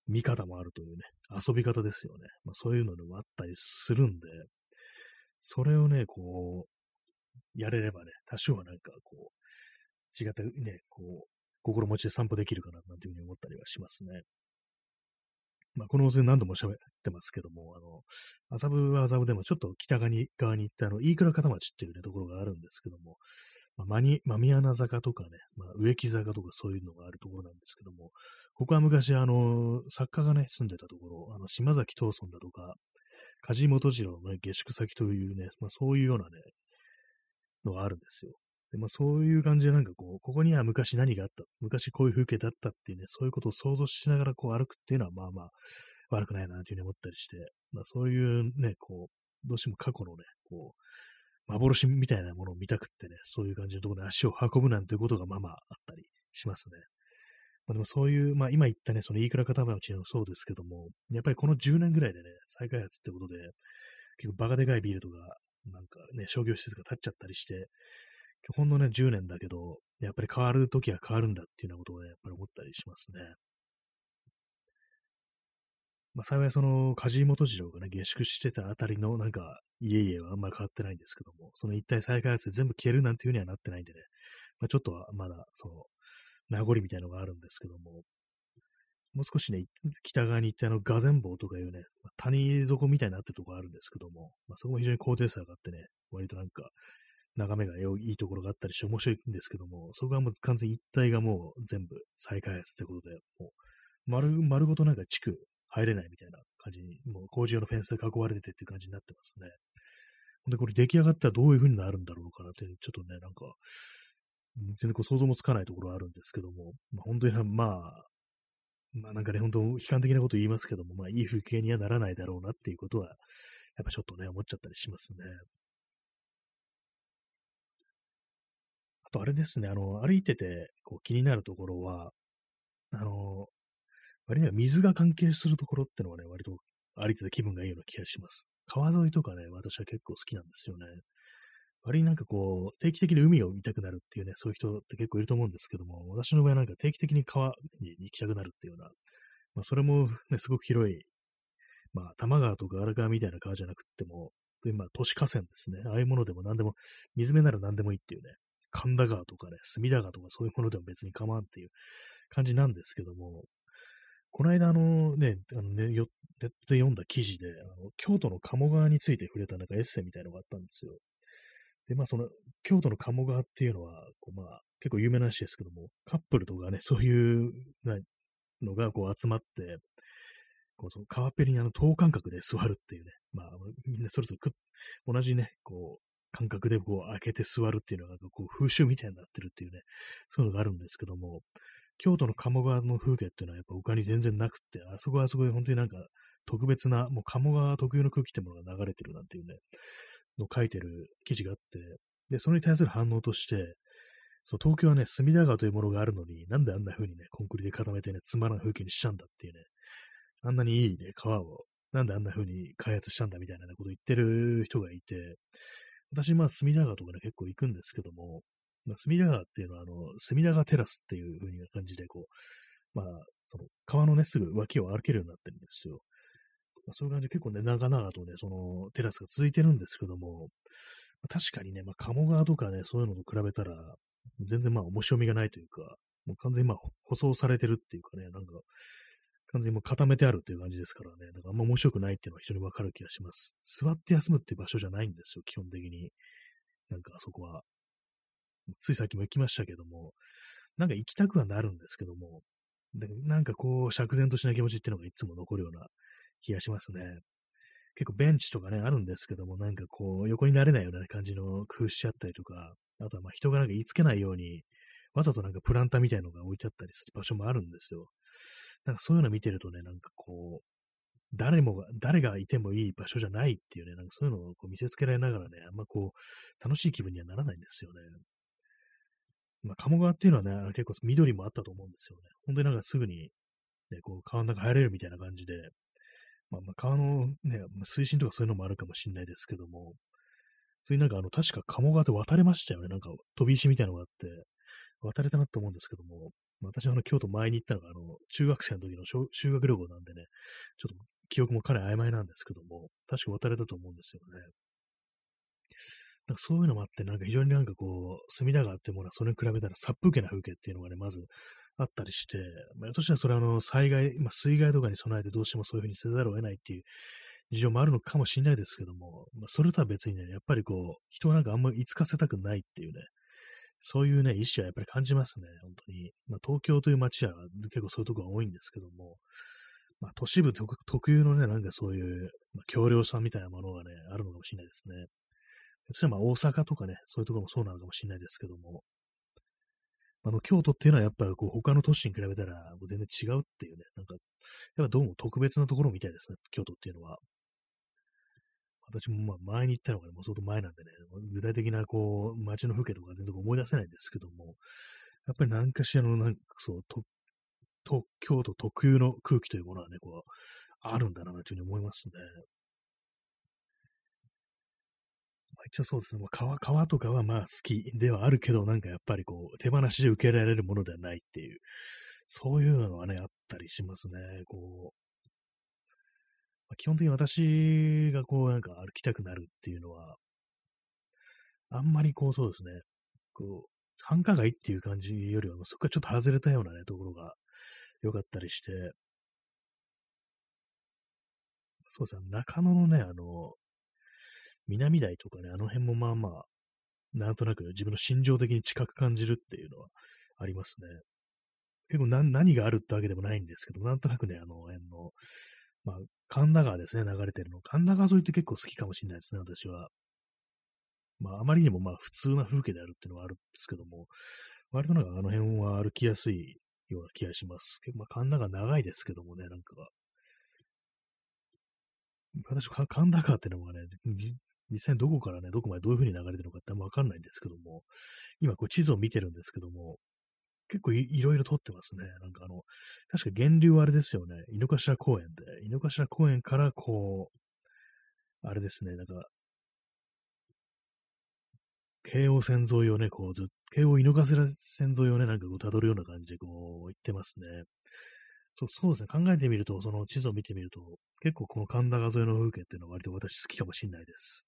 見方もあるというね、遊び方ですよね。まあそういうのもあったりするんで、それをね、こう、やれればね、多少はなんかこう、違ったね、こう、心持ちで散歩できるかな、なんていうふうに思ったりはしますね。まあ、この温泉何度も喋ってますけども、あの、麻布は麻布でもちょっと北側に側に行って、あの、飯倉片町っていうね、ところがあるんですけども、まあ、マニ、マミアナ坂とかね、まあ、植木坂とかそういうのがあるところなんですけども、ここは昔、あの、作家がね、住んでたところ、あの、島崎藤村だとか、梶本次郎のね、下宿先というね、まあ、そういうようなね、のがあるんですよ。でまあ、そういう感じでなんかこう、ここには昔何があった、昔こういう風景だったっていうね、そういうことを想像しながらこう歩くっていうのはまあまあ悪くないなというふうに思ったりして、まあそういうね、こう、どうしても過去のね、こう、幻みたいなものを見たくってね、そういう感じのところに足を運ぶなんていうことがまあまああったりしますね。まあ、でもそういう、まあ今言ったね、その飯倉片町もそうですけども、やっぱりこの10年ぐらいでね、再開発ってことで、結構バカでかいビールとか、なんかね、商業施設が建っちゃったりして、ほんのね、10年だけど、やっぱり変わるときは変わるんだっていうようなことをね、やっぱり思ったりしますね。まあ、幸いその、梶本次郎がね、下宿してたあたりのなんか、家々はあんまり変わってないんですけども、その一体再開発で全部消えるなんていうにはなってないんでね、まあ、ちょっとはまだ、その、名残みたいのがあるんですけども、もう少しね、北側に行ってあの、ガゼン坊とかいうね、まあ谷底みたいになってるとこあるんですけども、まあ、そこも非常に高低差があってね、割となんか、眺めがいいところがあったりして面白いんですけども、そこはもう完全に一体がもう全部再開発ってことで、もう丸、丸ごとなんか地区入れないみたいな感じに、もう工事用のフェンスで囲われててっていう感じになってますね。で、これ出来上がったらどういう風になるんだろうかなって、ちょっとね、なんか、全然こう想像もつかないところはあるんですけども、まあ、本当にまあ、まあなんかね、本当悲観的なこと言いますけども、まあいい風景にはならないだろうなっていうことは、やっぱちょっとね、思っちゃったりしますね。あとあれですね、あの、歩いててこう気になるところは、あの、割には水が関係するところってのはね、割と歩いてて気分がいいような気がします。川沿いとかね、私は結構好きなんですよね。割になんかこう、定期的に海を見たくなるっていうね、そういう人って結構いると思うんですけども、私の場合なんか定期的に川に行きたくなるっていうような、まあそれもね、すごく広い、まあ多摩川とか荒川みたいな川じゃなくっても、まあ都市河川ですね。ああいうものでも何でも、水辺なら何でもいいっていうね、神田川とかね、隅田川とかそういうものでも別に構わんっていう感じなんですけども、この間、あのね、あのね、ネットで読んだ記事で、あの京都の鴨川について触れたなんかエッセイみたいのがあったんですよ。で、まあ、その、京都の鴨川っていうのは、こうまあ、結構有名な話ですけども、カップルとかね、そういうのがこう集まって、こうその川っぺりにあの等間隔で座るっていうね、まあ、みんなそれぞれ同じね、こう、感覚でこう開けて座るっていうのがこう風習みたいになってるっていうね、そういうのがあるんですけども、京都の鴨川の風景っていうのはやっぱ他に全然なくって、あそこはあそこで本当になんか特別な、もう鴨川特有の空気ってものが流れてるなんていうね、の書いてる記事があって、で、それに対する反応として、そう東京はね、隅田川というものがあるのに、なんであんな風にね、コンクリで固めてね、つまらん風景にしちゃうんだっていうね、あんなにいいね、川を、なんであんな風に開発したんだみたいな、ことを言ってる人がいて、私、まあ、隅田川とかね、結構行くんですけども、まあ、隅田川っていうのは、あの、隅田川テラスっていう風に感じで、こう、まあ、その、川のね、すぐ脇を歩けるようになってるんですよ。まあ、そういう感じで結構ね、長々とね、その、テラスが続いてるんですけども、まあ、確かにね、まあ、鴨川とかね、そういうのと比べたら、全然まあ、面白みがないというか、もう完全にまあ、舗装されてるっていうかね、なんか、完全にもう固めてあるっていう感じですからね、だからあんま面白くないっていうのは非常にわかる気がします。座って休むっていう場所じゃないんですよ、基本的に。なんかそこは。ついさっきも行きましたけども、なんか行きたくはなるんですけども、なんかこう、釈然としない気持ちっていうのがいつも残るような気がしますね。結構ベンチとかね、あるんですけども、なんかこう、横になれないような感じの工夫しちゃったりとか、あとはまあ人がなんか言いつけないように、わざとなんかプランターみたいのが置いてあったりする場所もあるんですよ。なんかそういうの見てるとね、なんかこう、誰もが、誰がいてもいい場所じゃないっていうね、なんかそういうのをこう見せつけられながらね、あんまこう、楽しい気分にはならないんですよね。まあ、鴨川っていうのはね、結構緑もあったと思うんですよね。本当になんかすぐに、ね、こう、川の中入れるみたいな感じで、まあ、まあ川のね、水深とかそういうのもあるかもしれないですけども、普通になんかあの、確か鴨川で渡れましたよね。なんか飛び石みたいなのがあって、渡れたなと思うんですけども、私はあの、京都前に行ったのが、あの、中学生の時の修学旅行なんでね、ちょっと記憶もかなり曖昧なんですけども、確か渡れたと思うんですよね。なんかそういうのもあって、なんか非常になんかこう、隅田川ってものはそれに比べたら殺風景な風景っていうのがね、まずあったりして、まあ、私はそれはあの、災害、まあ、水害とかに備えてどうしてもそういうふうにせざるを得ないっていう事情もあるのかもしれないですけども、まあ、それとは別にね、やっぱりこう、人はなんかあんまりいつかせたくないっていうね、そういうね、意志はやっぱり感じますね、本当に。まあ、東京という街は結構そういうとこが多いんですけども、まあ、都市部特有のね、なんかそういう、まあ、強量さみたいなものがね、あるのかもしれないですね。例えば大阪とかね、そういうところもそうなのかもしれないですけども、あの、京都っていうのはやっぱこう他の都市に比べたら全然違うっていうね、なんか、やっぱどうも特別なところみたいですね、京都っていうのは。私もまあ前に行ったのが、もう相当前なんでね、具体的なこう、街の風景とか全然思い出せないんですけども、やっぱり何かしらのなんかそう、と、と、京都特有の空気というものはね、こう、あるんだなというふうに思いますね。まあ、一応そうですね、まあ、川、川とかはまあ好きではあるけど、なんかやっぱりこう、手放しで受けられるものではないっていう、そういうのはね、あったりしますね。こう、基本的に私がこうなんか歩きたくなるっていうのは、あんまりこうそうですね、こう、繁華街っていう感じよりは、そこからちょっと外れたようなね、ところが良かったりして、そうですね、中野のね、あの、南台とかね、あの辺もまあまあ、なんとなく自分の心情的に近く感じるっていうのはありますね。結構何があるってわけでもないんですけど、なんとなくね、あの辺の、まあ、神田川ですね、流れてるの。神田川沿いって結構好きかもしれないですね、私は。まあ、あまりにもまあ、普通な風景であるっていうのはあるんですけども、割となんかあの辺は歩きやすいような気がします。まあ、神田川長いですけどもね、なんかが。私、神田川っていうのはね、実際どこからね、どこまでどういう風に流れてるのかってあんまわかんないんですけども、今こう地図を見てるんですけども、結構いろいろ撮ってますね。なんかあの、確か源流はあれですよね。井の頭公園で、井の頭公園からこう、あれですね、なんか、京王線沿いをね、こうずっと、京王井の頭線沿いをね、なんかこう辿るような感じでこう行ってますね。そうそうですね。考えてみると、その地図を見てみると、結構この神田川沿いの風景っていうのは割と私好きかもしれないです。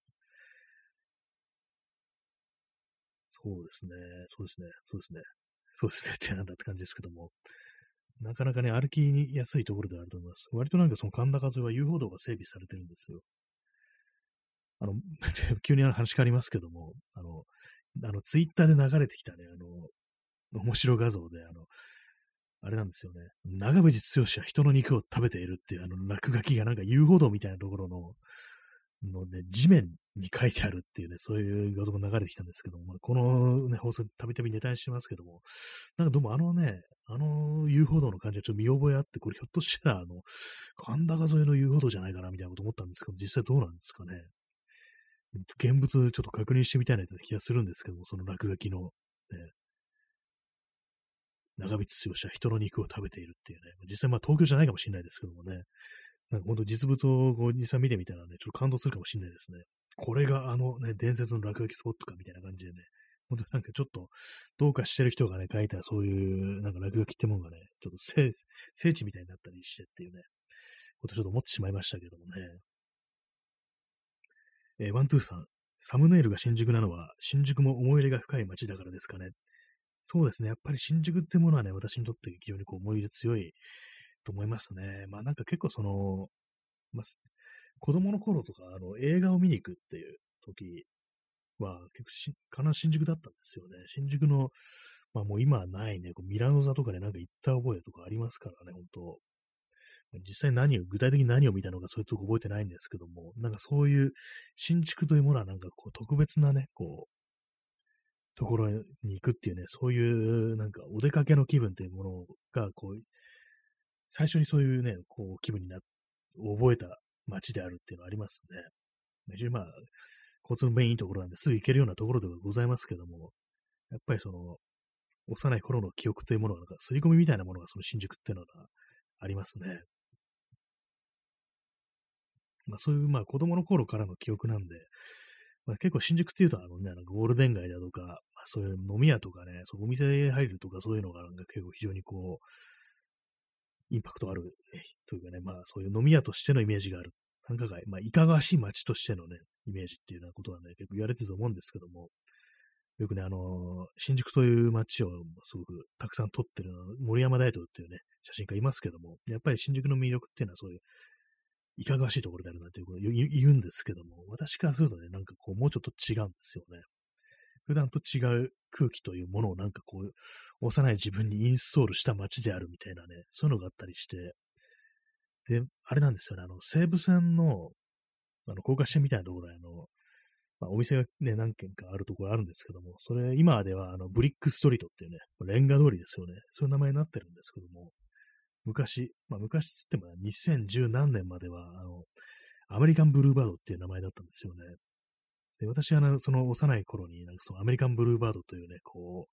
そうですね。そうですね。そうですね。そうですねってなんだって感じですけども、なかなかね、歩きやすいところではあると思います。割となんかその神田川沿いは遊歩道が整備されてるんですよ。あの、急に話変わりますけども、あの、あの、ツイッターで流れてきたね、あの、面白画像で、あの、あれなんですよね。長渕剛は人の肉を食べているっていうあの落書きがなんか遊歩道みたいなところの、のね、地面に書いてあるっていうね、そういう画像が流れてきたんですけども、このね、放送たびたびネタにしてますけども、なんかどうもあのね、あの遊歩道の感じはちょっと見覚えあって、これひょっとしたらあの、神田川沿いの遊歩道じゃないかなみたいなこと思ったんですけど、実際どうなんですかね。現物ちょっと確認してみたいな気がするんですけども、その落書きの、ね、長渕剛は人の肉を食べているっていうね、実際まあ東京じゃないかもしれないですけどもね、なんか本当実物をこう実際見てみたらね、ちょっと感動するかもしれないですね。これがあのね、伝説の落書きスポットかみたいな感じでね、本当なんかちょっとどうかしてる人がね、書いたそういうなんか落書きってものがね、ちょっと聖聖地みたいになったりしてっていうね、ことちょっと思ってしまいましたけどもね。えー、ワントゥーさん、サムネイルが新宿なのは、新宿も思い入れが深い街だからですかね。そうですね。やっぱり新宿ってものはね、私にとって非常にこう思い入れ強いと思いますね。まあなんか結構その、まあ、子供の頃とか、あの、映画を見に行くっていう時は、結構し、かな新宿だったんですよね。新宿の、まあもう今はないね、こうミラノ座とかでなんか行った覚えとかありますからね、本当実際何を、具体的に何を見たのかそういうとこ覚えてないんですけども、なんかそういう新築というものはなんかこう特別なね、こう、ところに行くっていうね、そういうなんかお出かけの気分というものが、こう、最初にそういうね、こう、気分になっ、覚えた街であるっていうのはありますね。非常にまあ、交通の便いいところなんですぐ行けるようなところではございますけども、やっぱりその、幼い頃の記憶というものが、なんか、刷り込みみたいなものがその新宿っていうのがありますね。まあそういう、まあ子供の頃からの記憶なんで、まあ、結構新宿っていうと、あのね、ゴールデン街だとか、まあ、そういう飲み屋とかね、そうお店入るとかそういうのがなんか結構非常にこう、インパクトある、というかね、まあそういう飲み屋としてのイメージがある。繁華街、まあいかがわしい街としてのね、イメージっていうようなことはね、結構言われてると思うんですけども、よくね、あの、新宿という街をすごくたくさん撮ってる森山大道っていうね、写真家いますけども、やっぱり新宿の魅力っていうのはそういう、いかがわしいところであるなということを言うんですけども、私からするとね、なんかこう、もうちょっと違うんですよね。普段と違う空気というものをなんかこう、幼い自分にインストールした街であるみたいなね、そういうのがあったりして、で、あれなんですよね、あの、西武線の、あの、高架下みたいなところに、あの、まあ、お店がね、何軒かあるところあるんですけども、それ、今では、あの、ブリックストリートっていうね、レンガ通りですよね。そういう名前になってるんですけども、昔、まあ、昔つっても2010何年までは、あの、アメリカンブルーバードっていう名前だったんですよね。で、私は、その幼い頃に、なんかそのアメリカンブルーバードというね、こ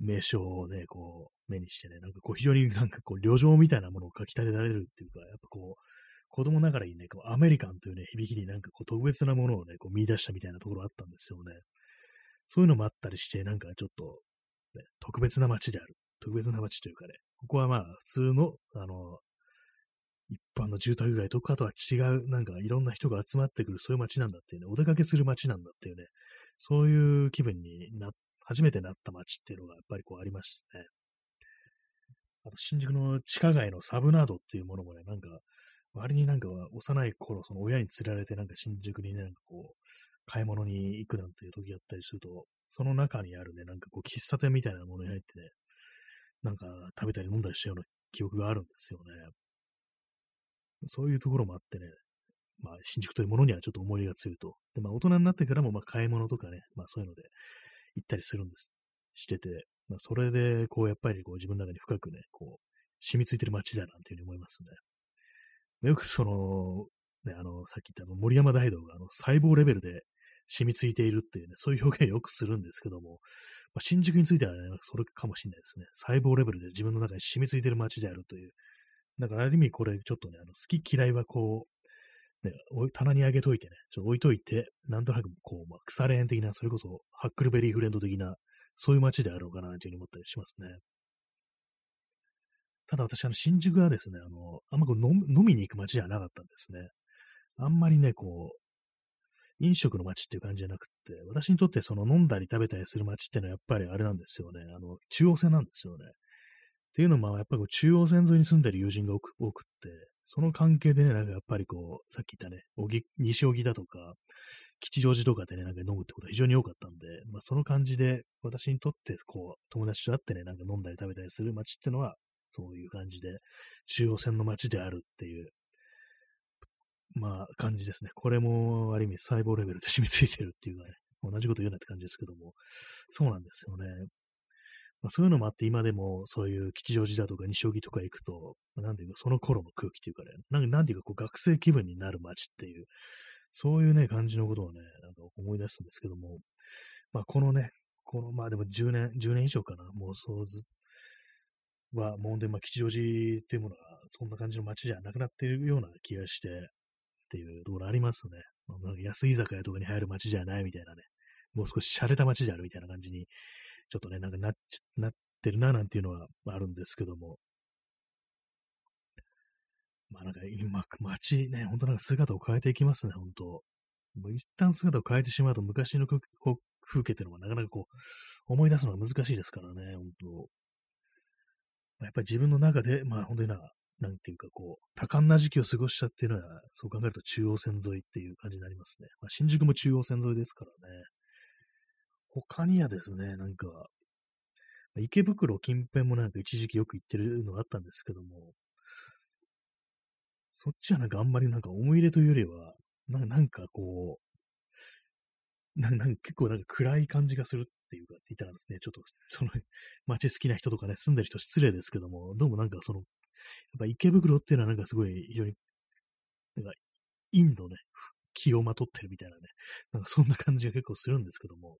う、名称をね、こう、目にしてね、なんかこう、非常になんかこう、旅情みたいなものを書き立てられるっていうか、やっぱこう、子供ながらにね、こうアメリカンというね、響きになんかこう、特別なものをね、こう見出したみたいなところあったんですよね。そういうのもあったりして、なんかちょっと、ね、特別な街である。特別な街というかね、ここはまあ、普通の、あの、一般の住宅街とかとは違う、なんかいろんな人が集まってくる、そういう街なんだっていうね、お出かけする街なんだっていうね、そういう気分にな、初めてなった街っていうのがやっぱりこうありましたね。あと、新宿の地下街のサブナードっていうものもね、なんか、割になんか幼い頃、その親に連れられてなんか新宿にね、なんかこう、買い物に行くなんていう時やったりすると、その中にあるね、なんかこう、喫茶店みたいなものに入ってね、なんか食べたり飲んだりしたような記憶があるんですよね。そういうところもあってね、まあ、新宿というものにはちょっと思いが強いと。で、まあ、大人になってからも、まあ、買い物とかね、まあ、そういうので行ったりするんです。してて、まあ、それで、こう、やっぱり、こう、自分の中に深くね、こう、染みついてる街だなんていうふうに思いますね。よくその、ね、あの、さっき言ったあの森山大道があの細胞レベルで染みついているっていうね、そういう表現をよくするんですけども、まあ、新宿についてはね、それかもしれないですね。細胞レベルで自分の中に染みついてる街であるという。だからある意味これちょっとね、あの好き嫌いはこう、ね、棚に上げといてね、ちょっと置いといて、なんとなくこう、まあ、腐れ縁的な、それこそハックルベリーフレンド的な、そういう街であろうかなというふうに思ったりしますね。ただ私、あの、新宿はですね、あの、あんまこう飲みに行く街じゃなかったんですね。あんまりね、こう、飲食の街っていう感じじゃなくて、私にとってその飲んだり食べたりする街っていうのはやっぱりあれなんですよね。あの、中央線なんですよね。っていうのも、やっぱり中央線沿いに住んでる友人が多く多くって、その関係でね、なんかやっぱりこう、さっき言ったね、西荻だとか、吉祥寺とかでね、なんか飲むってことが非常に多かったんで、まあその感じで、私にとって、こう、友達と会ってね、なんか飲んだり食べたりする街ってのは、そういう感じで、中央線の街であるっていう、まあ、感じですね。これも、ある意味、細胞レベルで染みついてるっていうかね、同じこと言うなって感じですけども、そうなんですよね。まあ、そういうのもあって、今でも、そういう吉祥寺だとか西荻とか行くと、まあ、なんていうか、その頃の空気っていうかね、なんなんていうか、こう、学生気分になる街っていう、そういうね、感じのことをね、なんか思い出すんですけども、まあ、このね、この、まあでも10年、10年以上かな、もうそうずは、もうで、まあ、吉祥寺っていうものが、そんな感じの街じゃなくなっているような気がして、っていうところありますね。まあ、安い居酒屋とかに入る街じゃないみたいなね、もう少し洒落た街であるみたいな感じに、ちょっとね、なんかなっなってるな、なんていうのはあるんですけども。まあなんか今、街ね、ほんとなんか姿を変えていきますね、ほんと。もう一旦姿を変えてしまうと昔の風景っていうのはなかなかこう、思い出すのが難しいですからね、ほんと。やっぱり自分の中で、まあ本当にな、なんていうかこう、多感な時期を過ごしたっていうのは、そう考えると中央線沿いっていう感じになりますね。まあ、新宿も中央線沿いですからね。他にはですね、なんか、池袋近辺もなんか一時期よく行ってるのがあったんですけども、そっちはなんかあんまりなんか思い入れというよりは、なんかこう、なんか結構なんか暗い感じがするっていうか、って言ったらですね、ちょっと、その、街好きな人とかね、住んでる人失礼ですけども、どうもなんかその、やっぱ池袋っていうのはなんかすごい、非常に、なんか、インドね、気をまとってるみたいなね、なんかそんな感じが結構するんですけども、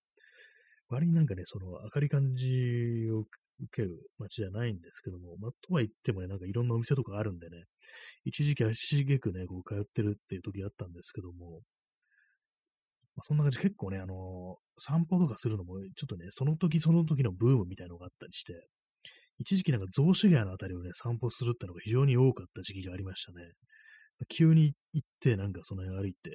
割になんかね、その明るい感じを受ける街じゃないんですけども、まあ、とは言ってもね、なんかいろんなお店とかあるんでね、一時期足しげくね、こう通ってるっていう時あったんですけども、まあ、そんな感じ結構ね、あのー、散歩とかするのも、ちょっとね、その時その時のブームみたいなのがあったりして、一時期なんか雑司ヶ谷のあたりをね、散歩するってのが非常に多かった時期がありましたね。急に行って、なんかその辺歩いて、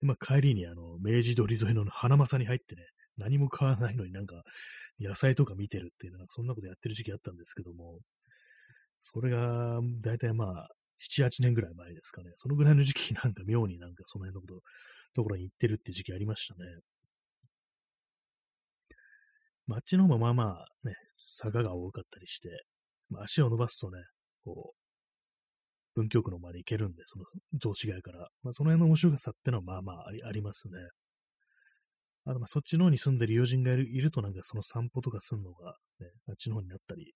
でまあ、帰りにあの、明治通り沿いの花正に入ってね、何も買わないのになんか野菜とか見てるっていうのは、そんなことやってる時期あったんですけども、それが、だいたいまあ、7、8年ぐらい前ですかね。そのぐらいの時期なんか妙になんかその辺のこと、ところに行ってるって時期ありましたね。街の方もまあまあね、坂が多かったりして、まあ、足を伸ばすとね、こう、文京区のまで行けるんで、その上司街から。まあ、その辺の面白さってのはまあまあありますね。あとまあそっちの方に住んでる友人がいるとなんかその散歩とかするのが、ね、あっちの方になったり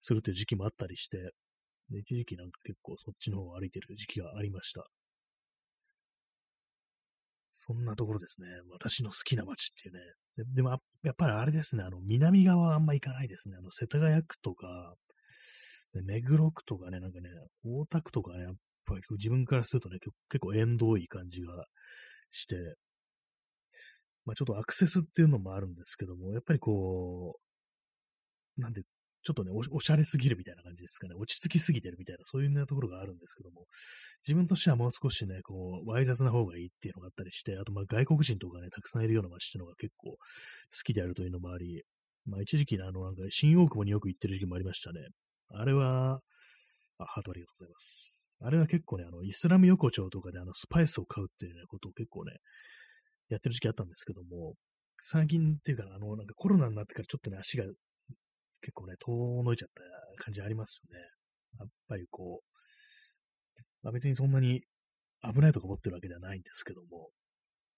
するっていう時期もあったりして、で一時期なんか結構そっちの方を歩いてる時期がありました。そんなところですね。私の好きな街っていうね。ででも、やっぱりあれですね。あの、南側はあんま行かないですね。あの、世田谷区とか、目黒区とかね、なんかね、大田区とかね、やっぱり自分からするとね、結構縁遠い感じがして、まあちょっとアクセスっていうのもあるんですけども、やっぱりこう、なんで、ちょっとねお、おしゃれすぎるみたいな感じですかね。落ち着きすぎてるみたいな、そういうなところがあるんですけども、自分としてはもう少しね、こう、わい雑な方がいいっていうのがあったりして、あとまあ外国人とかね、たくさんいるような街っていうのが結構好きであるというのもあり、まあ一時期ね、あの、なんか新大久保によく行ってる時期もありましたね。あれは、あ、ハートありがとうございます。あれは結構ね、あの、イスラム横丁とかであの、スパイスを買うっていうね、ことを結構ね、やってる時期あったんですけども、最近っていうか、あの、なんかコロナになってからちょっとね、足が結構ね、遠のいちゃった感じありますね。やっぱりこう、まあ、別にそんなに危ないとか思ってるわけではないんですけども、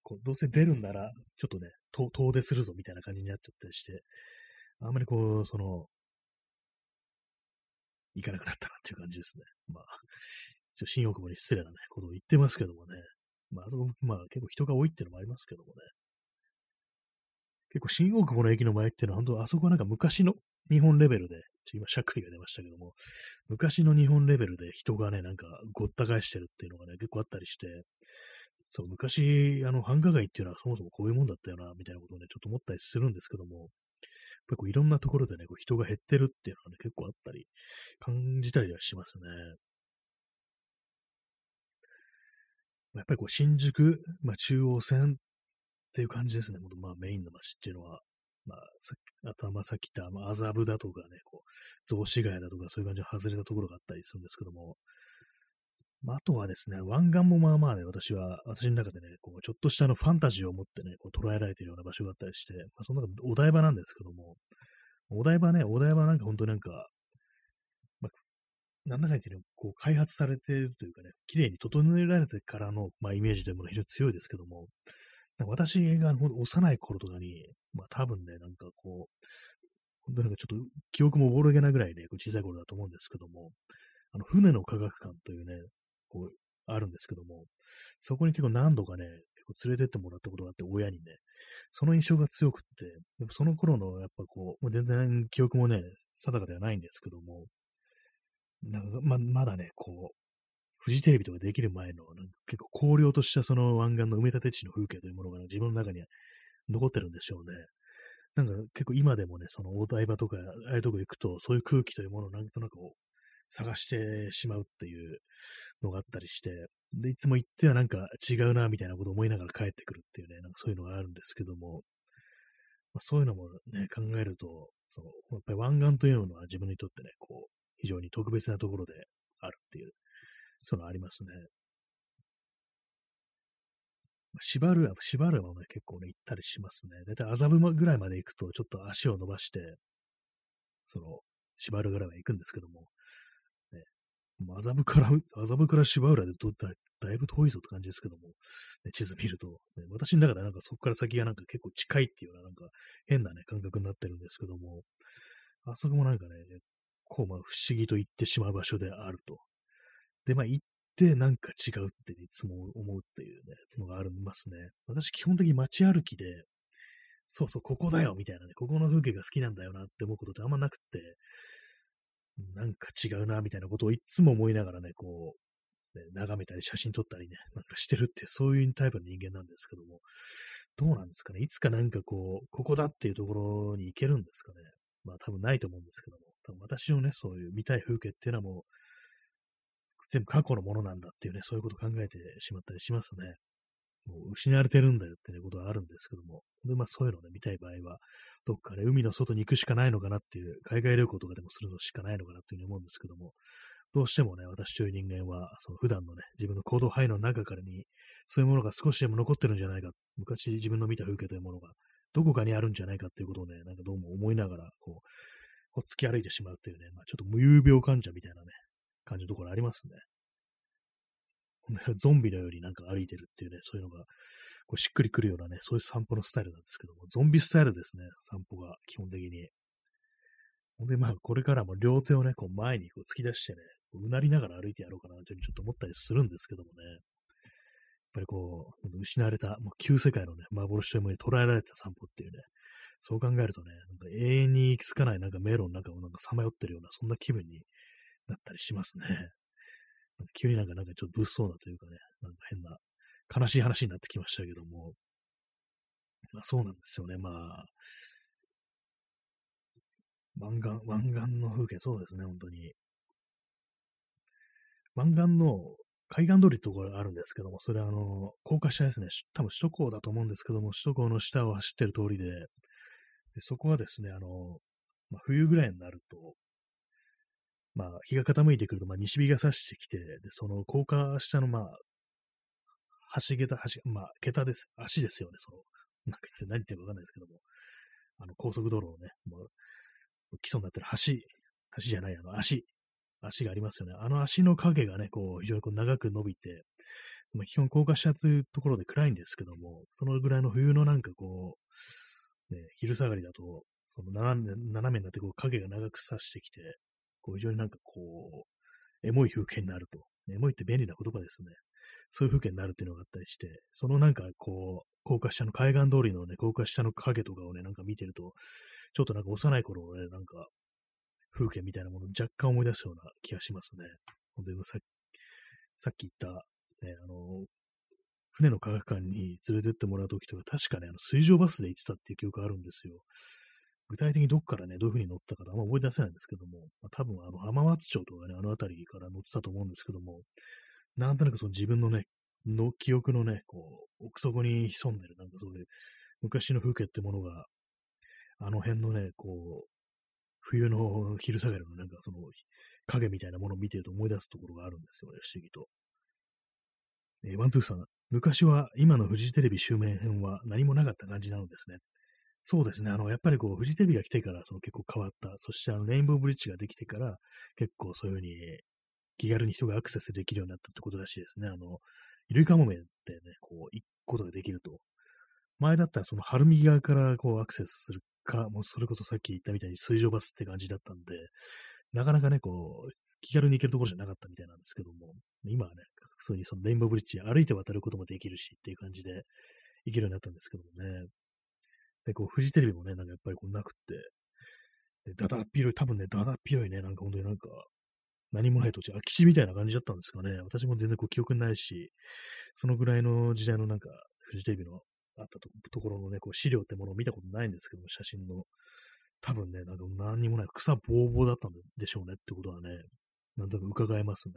こうどうせ出るんなら、ちょっとね、遠遠出するぞみたいな感じになっちゃったりして、あんまりこう、その、行かなくなったなっていう感じですね。まあ、ちょ新大久保に失礼なね、ことを言ってますけどもね。まあ、あそこ、まあ結構人が多いっていうのもありますけどもね。結構新大久保の駅の前っていうのは、本当あそこはなんか昔の日本レベルで、今しゃっくりが出ましたけども、昔の日本レベルで人がね、なんかごった返してるっていうのがね、結構あったりして、そう、昔、あの、繁華街っていうのはそもそもこういうもんだったよな、みたいなことをね、ちょっと思ったりするんですけども、やっぱこういろんなところでね、こう人が減ってるっていうのがね、結構あったり、感じたりはしますね。やっぱりこう新宿、まあ、中央線っていう感じですね。まあメインの街っていうのは。まあ、さあとはまあさっき言った、ま、麻布だとかね、こう、雑司ヶ谷だとかそういう感じで外れたところがあったりするんですけども、まあ、あとはですね、湾岸もまあまあね、私は、私の中でね、こうちょっとしたのファンタジーを持ってね、こう捉えられているような場所があったりして、まあ、その中お台場なんですけども、お台場ね、お台場なんか本当になんか、なんだか言ってね、こう開発されているというかね、綺麗に整えられてからの、まあ、イメージというものが非常に強いですけども、私が幼い頃とかに、まあ多分ね、なんかこう、本当なんかちょっと記憶もおぼろげなぐらいね、小さい頃だと思うんですけども、あの、船の科学館というね、こう、あるんですけども、そこに結構何度かね、結構連れてってもらったことがあって、親にね、その印象が強くって、その頃のやっぱこう、もう全然記憶もね、定かではないんですけども、なんかままだね、こう、フジテレビとかできる前の、なんか結構荒涼としたその湾岸の埋め立て地の風景というものが、自分の中には残ってるんでしょうね。なんか結構今でもね、その大台場とか、ああいうとこ行くと、そういう空気というものをなんとなく探してしまうっていうのがあったりして、で、いつも行ってはなんか違うな、みたいなことを思いながら帰ってくるっていうね、なんかそういうのがあるんですけども、まあ、そういうのもね、考えると、その、やっぱり湾岸というのは自分にとってね、こう、非常に特別なところであるっていう、そのありますね。しばる、しばるはね、結構ね、行ったりしますね。だいたい麻布ぐらいまで行くと、ちょっと足を伸ばして、その、しばるぐらいまで行くんですけども、麻布から、麻布から芝浦でだだいぶ遠いぞって感じですけども、ね、地図見ると、ね、私の中ではなんかそこから先がなんか結構近いっていうようななんか変なね、感覚になってるんですけども、あそこもなんかね、こうまあ不思議と言ってしまう場所であると。で、まあ行ってなんか違うっていつも思うっていうね、のがありますね。私基本的に街歩きで、そうそう、ここだよみたいなね、ここの風景が好きなんだよなって思うことってあんまなくて、なんか違うな、みたいなことをいつも思いながらね、こう、ね、眺めたり写真撮ったりね、なんかしてるって、そういうタイプの人間なんですけども、どうなんですかね。いつかなんかこう、ここだっていうところに行けるんですかね。まあ多分ないと思うんですけども、多分私のね、そういう見たい風景っていうのはもう、全部過去のものなんだっていうね、そういうことを考えてしまったりしますね。もう失われてるんだよってね、ことはあるんですけども、で、まあそういうのをね、見たい場合は、どっかね、海の外に行くしかないのかなっていう、海外旅行とかでもするのしかないのかなっていうふうに思うんですけども、どうしてもね、私という人間は、その普段のね、自分の行動範囲の中からに、そういうものが少しでも残ってるんじゃないか、昔自分の見た風景というものが、どこかにあるんじゃないかっていうことをね、なんかどうも思いながら、こう、ほっつき歩いてしまうっていうね、まあ、ちょっと無遊病患者みたいなね、感じのところありますね。ゾンビのようになんか歩いてるっていうね、そういうのが、こうしっくりくるようなね、そういう散歩のスタイルなんですけども、ゾンビスタイルですね、散歩が基本的に。ほんで、まあ、これからも両手をね、こう前にこう突き出してね、うなりながら歩いてやろうかなというふうにちょっと思ったりするんですけどもね、やっぱりこう、失われた、もう旧世界のね、幻というものに捉えられた散歩っていうね、そう考えるとね、なんか永遠に行き着かないなんか迷路の中をなんかさまよってるような、そんな気分になったりしますね。急になんか、なんかちょっと物騒なというかね、なんか変な、悲しい話になってきましたけども、まあそうなんですよね、まあ、湾岸、湾岸の風景、そうですね、本当に。湾岸の海岸通りってところがあるんですけども、それはあの、高架下ですね。多分首都高だと思うんですけども、首都高の下を走ってる通りで、でそこはですね、あの、まあ、冬ぐらいになると、まあ、日が傾いてくると、まあ、西日が差してきて、で、その高架下の、まあ、橋桁、橋、まあ、桁です。足ですよね、その、なんか何言ってるかわかんないですけども、あの、高速道路をね、もう、基礎になってる橋、橋じゃない、あの、足、足がありますよね。あの足の影がね、こう、非常にこう長く伸びて、まあ、基本高架下というところで暗いんですけども、そのぐらいの冬のなんかこう、ね、昼下がりだと、その斜め斜めになってこう影が長く差してきて、こう非常になんかこう、エモい風景になると。エモいって便利な言葉ですね。そういう風景になるっていうのがあったりして、そのなんかこう、高架下の海岸通りのね、高架下の影とかをね、なんか見てると、ちょっとなんか幼い頃のね、なんか風景みたいなものを若干思い出すような気がしますね。本当にささっき言った、ね、あの、船の科学館に連れてってもらうときとか、確かね、あの水上バスで行ってたっていう記憶があるんですよ。具体的にどっからね、どういう風に乗ったかあんま覚え出せないんですけども、まあ、多分あの浜松町とかね、あの辺りから乗ってたと思うんですけども、なんとなくその自分のね、の記憶のね、こう、奥底に潜んでる、なんかそういう昔の風景ってものが、あの辺のね、こう、冬の昼下がりのなんかその影みたいなものを見てると思い出すところがあるんですよね、不思議と。えー、ワントゥーさん、昔は今のフジテレビ襲名編は何もなかった感じなのですね。そうですね。あの、やっぱりこう、フジテレビが来てから、その結構変わった。そして、あの、レインボーブリッジができてから、結構そういうふうに、気軽に人がアクセスできるようになったってことらしいですね。あの、イルカモメってね、こう、行くことができると。前だったら、その、晴海側からこう、アクセスするか、もうそれこそさっき言ったみたいに水上バスって感じだったんで、なかなかね、こう、気軽に行けるところじゃなかったみたいなんですけども、今はね、普通にそのレインボーブリッジ歩いて渡ることもできるしっていう感じで行けるようになったんですけどもね。で、こう、フジテレビもね、なんかやっぱりこうなくって、で、だだっ広い、多分ね、だだっ広いね、なんか本当になんか、何もない土地、空き地みたいな感じだったんですかね。私も全然こう記憶ないし、そのぐらいの時代のなんか、フジテレビのあったところのね、こう資料ってものを見たことないんですけども、写真の。多分ね、なんか何にもない草ぼうぼうだったんでしょうねってことはね、なんとなく伺えますね。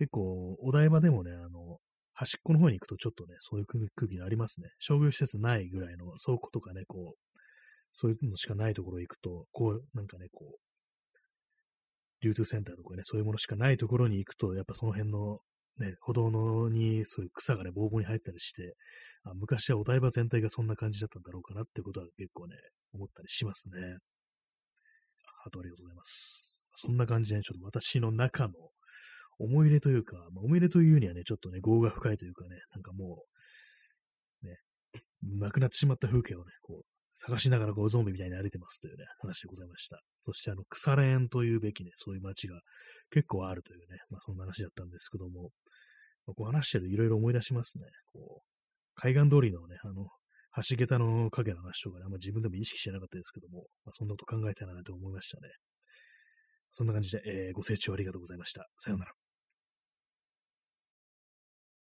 結構、お台場でもね、あの、端っこの方に行くとちょっとね、そういう空気がありますね。商業施設ないぐらいの倉庫とかね、こう、そういうのしかないところ行くと、こう、なんかね、こう、流通センターとかね、そういうものしかないところに行くと、やっぱその辺のね、歩道のにそういう草がね、ぼうぼうに入ったりして、あ昔はお台場全体がそんな感じだったんだろうかなってことは結構ね、思ったりしますね。ハートありがとうございます。そんな感じで、ね、ちょっと私の中の思い入れというか、まあ、思い入れというにはね、ちょっとね、業が深いというかね、なんかもう、ね、亡くなってしまった風景をね、こう、探しながらこうゾンビみたいに歩いてますというね、話でございました。そしてあの、腐れ縁というべきね、そういう街が結構あるというね、まあそんな話だったんですけども、まあ、こう話してるといろいろ思い出しますね。こう、海岸通りのね、あの、橋桁の影の話とかね、あんま自分でも意識してなかったですけども、まあ、そんなこと考えたらなと思いましたね。そんな感じで、えー、ご清聴ありがとうございました。さようなら。